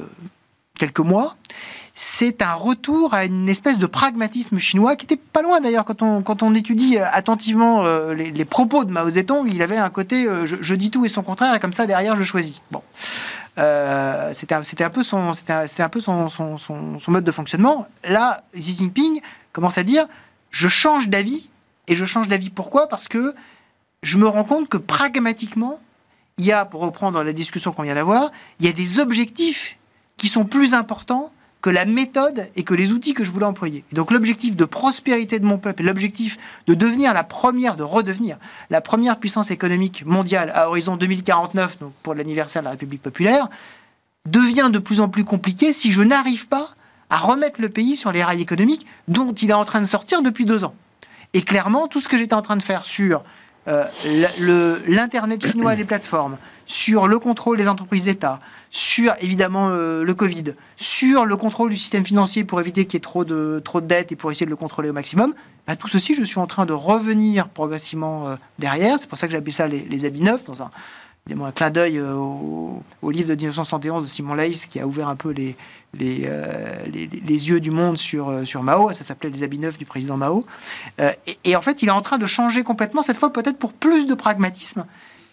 quelques mois, c'est un retour à une espèce de pragmatisme chinois qui était pas loin d'ailleurs quand on, quand on étudie euh, attentivement euh, les, propos de Mao Zedong, il avait un côté je, dis tout et son contraire et comme ça derrière je choisis. Bon. Euh, c'était un, peu un, un peu son, son- son mode de fonctionnement. Là, Xi Jinping commence à dire je change d'avis et je change d'avis pourquoi? Parce que je me rends compte que pragmatiquement, il y a, pour reprendre la discussion qu'on vient d'avoir, il y a des objectifs qui sont plus importants que la méthode et que les outils que je voulais employer. Et donc l'objectif de prospérité de mon peuple l'objectif de devenir la première, de redevenir la première puissance économique mondiale à horizon 2049, donc pour l'anniversaire de la République populaire, devient de plus en plus compliqué si je n'arrive pas à remettre le pays sur les rails économiques dont il est en train de sortir depuis deux ans. Et clairement, tout ce que j'étais en train de faire sur euh, l'Internet chinois et les plateformes, sur le contrôle des entreprises d'État, sur évidemment euh, le Covid, sur le contrôle du système financier pour éviter qu'il y ait trop de, trop de dettes et pour essayer de le contrôler au maximum, bah, tout ceci, je suis en train de revenir progressivement euh, derrière. C'est pour ça que j'appelle ça les, les habits neufs, dans un, évidemment, un clin d'œil euh, au, au livre de 1971 de Simon Leys qui a ouvert un peu les, les, euh, les, les yeux du monde sur, euh, sur Mao. Ça s'appelait Les habits neufs du président Mao. Euh, et, et en fait, il est en train de changer complètement, cette fois peut-être pour plus de pragmatisme.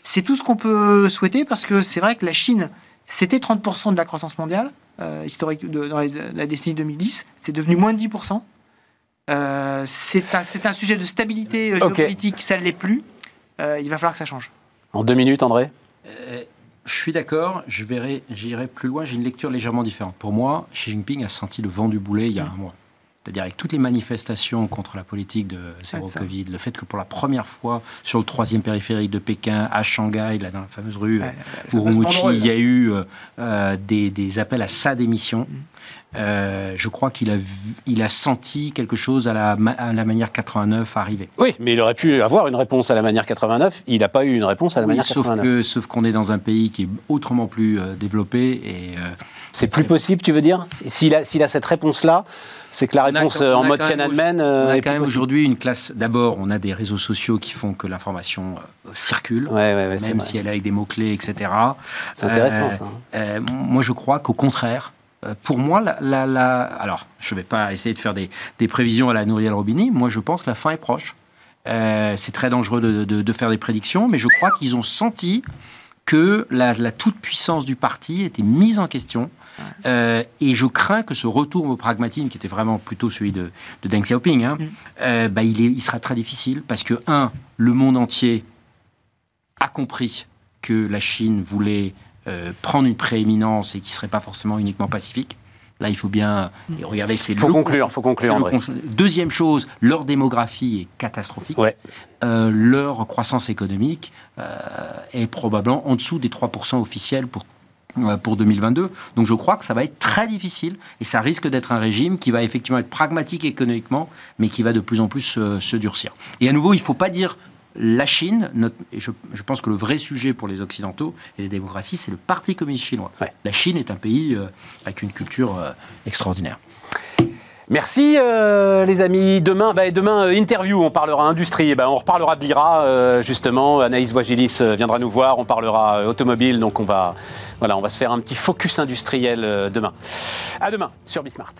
C'est tout ce qu'on peut souhaiter parce que c'est vrai que la Chine, c'était 30% de la croissance mondiale, euh, historique de- dans la décennie 2010. C'est devenu moins de 10%. Euh, c'est un, sujet de stabilité géopolitique, ça ne l'est plus. Euh, il va falloir que ça change. En deux minutes, André? Euh, je suis d'accord, je verrai, j'irai plus loin, j'ai une lecture légèrement différente. Pour moi, Xi Jinping a senti le vent du boulet il y a un mois. C'est-à-dire avec toutes les manifestations contre la politique de zéro. Covid, le fait que pour la première fois sur le troisième périphérique de Pékin, à Shanghai, là dans la fameuse rue Urumqi, banderole, il y a eu euh, euh, des, des appels à sa démission. Mm. Euh, je crois qu'il a, vu- il a senti quelque chose à la, ma- à la manière 89 arriver. Oui, mais il aurait pu avoir une réponse à la manière 89. Il n'a pas eu une réponse à la Oui, manière sauf 89. que- sauf qu'on est dans un pays qui est autrement plus euh, développé et euh, C'est plus possible, tu veux dire? S'il a, s'il a cette réponse-là, c'est que la réponse quand- en mode Tiananmen on a quand même aujourd'hui une classe. D'abord, on a des réseaux sociaux qui font que l'information circule, Ouais, ouais, ouais, c'est même si elle est avec des mots-clés, etc. C'est intéressant, Euh, ça. moi, je crois qu'au contraire, pour moi, la, la- la- alors, je ne vais pas essayer de faire des, des prévisions à la Nouriel Robini. Moi, je pense que la fin est proche. Euh, c'est très dangereux de, de- de faire des prédictions, mais je crois qu'ils ont senti que la, la toute-puissance du parti était mise en question. Euh, et je crains que ce retour au pragmatisme, qui était vraiment plutôt celui de, de Deng Xiaoping, hein, Mm. euh, bah, il, est- il sera très difficile parce que, un, le monde entier a compris que la Chine voulait euh, prendre une prééminence et qui ne serait pas forcément uniquement pacifique. Là, il faut bien et regardez, c'est Il faut le conclure, faut conclure, le cons- Deuxième chose, leur démographie est catastrophique. Ouais. Euh, leur croissance économique euh, est probablement en dessous des 3% officiels pour, pour 2022. Donc je crois que ça va être très difficile et ça risque d'être un régime qui va effectivement être pragmatique économiquement, mais qui va de plus en plus euh, se durcir. Et à nouveau, il ne faut pas dire la Chine, notre- et je, je pense que le vrai sujet pour les Occidentaux et les démocraties, c'est le Parti communiste chinois. Ouais. La Chine est un pays euh, avec une culture euh, extraordinaire. Merci euh, les amis. Demain, bah, demain euh, interview, on parlera industrie. Eh ben, on reparlera de l'IRA euh, justement. Anaïs Voigilis viendra nous voir. On parlera automobile. Donc on va, voilà, on va se faire un petit focus industriel demain. À demain sur Bismart.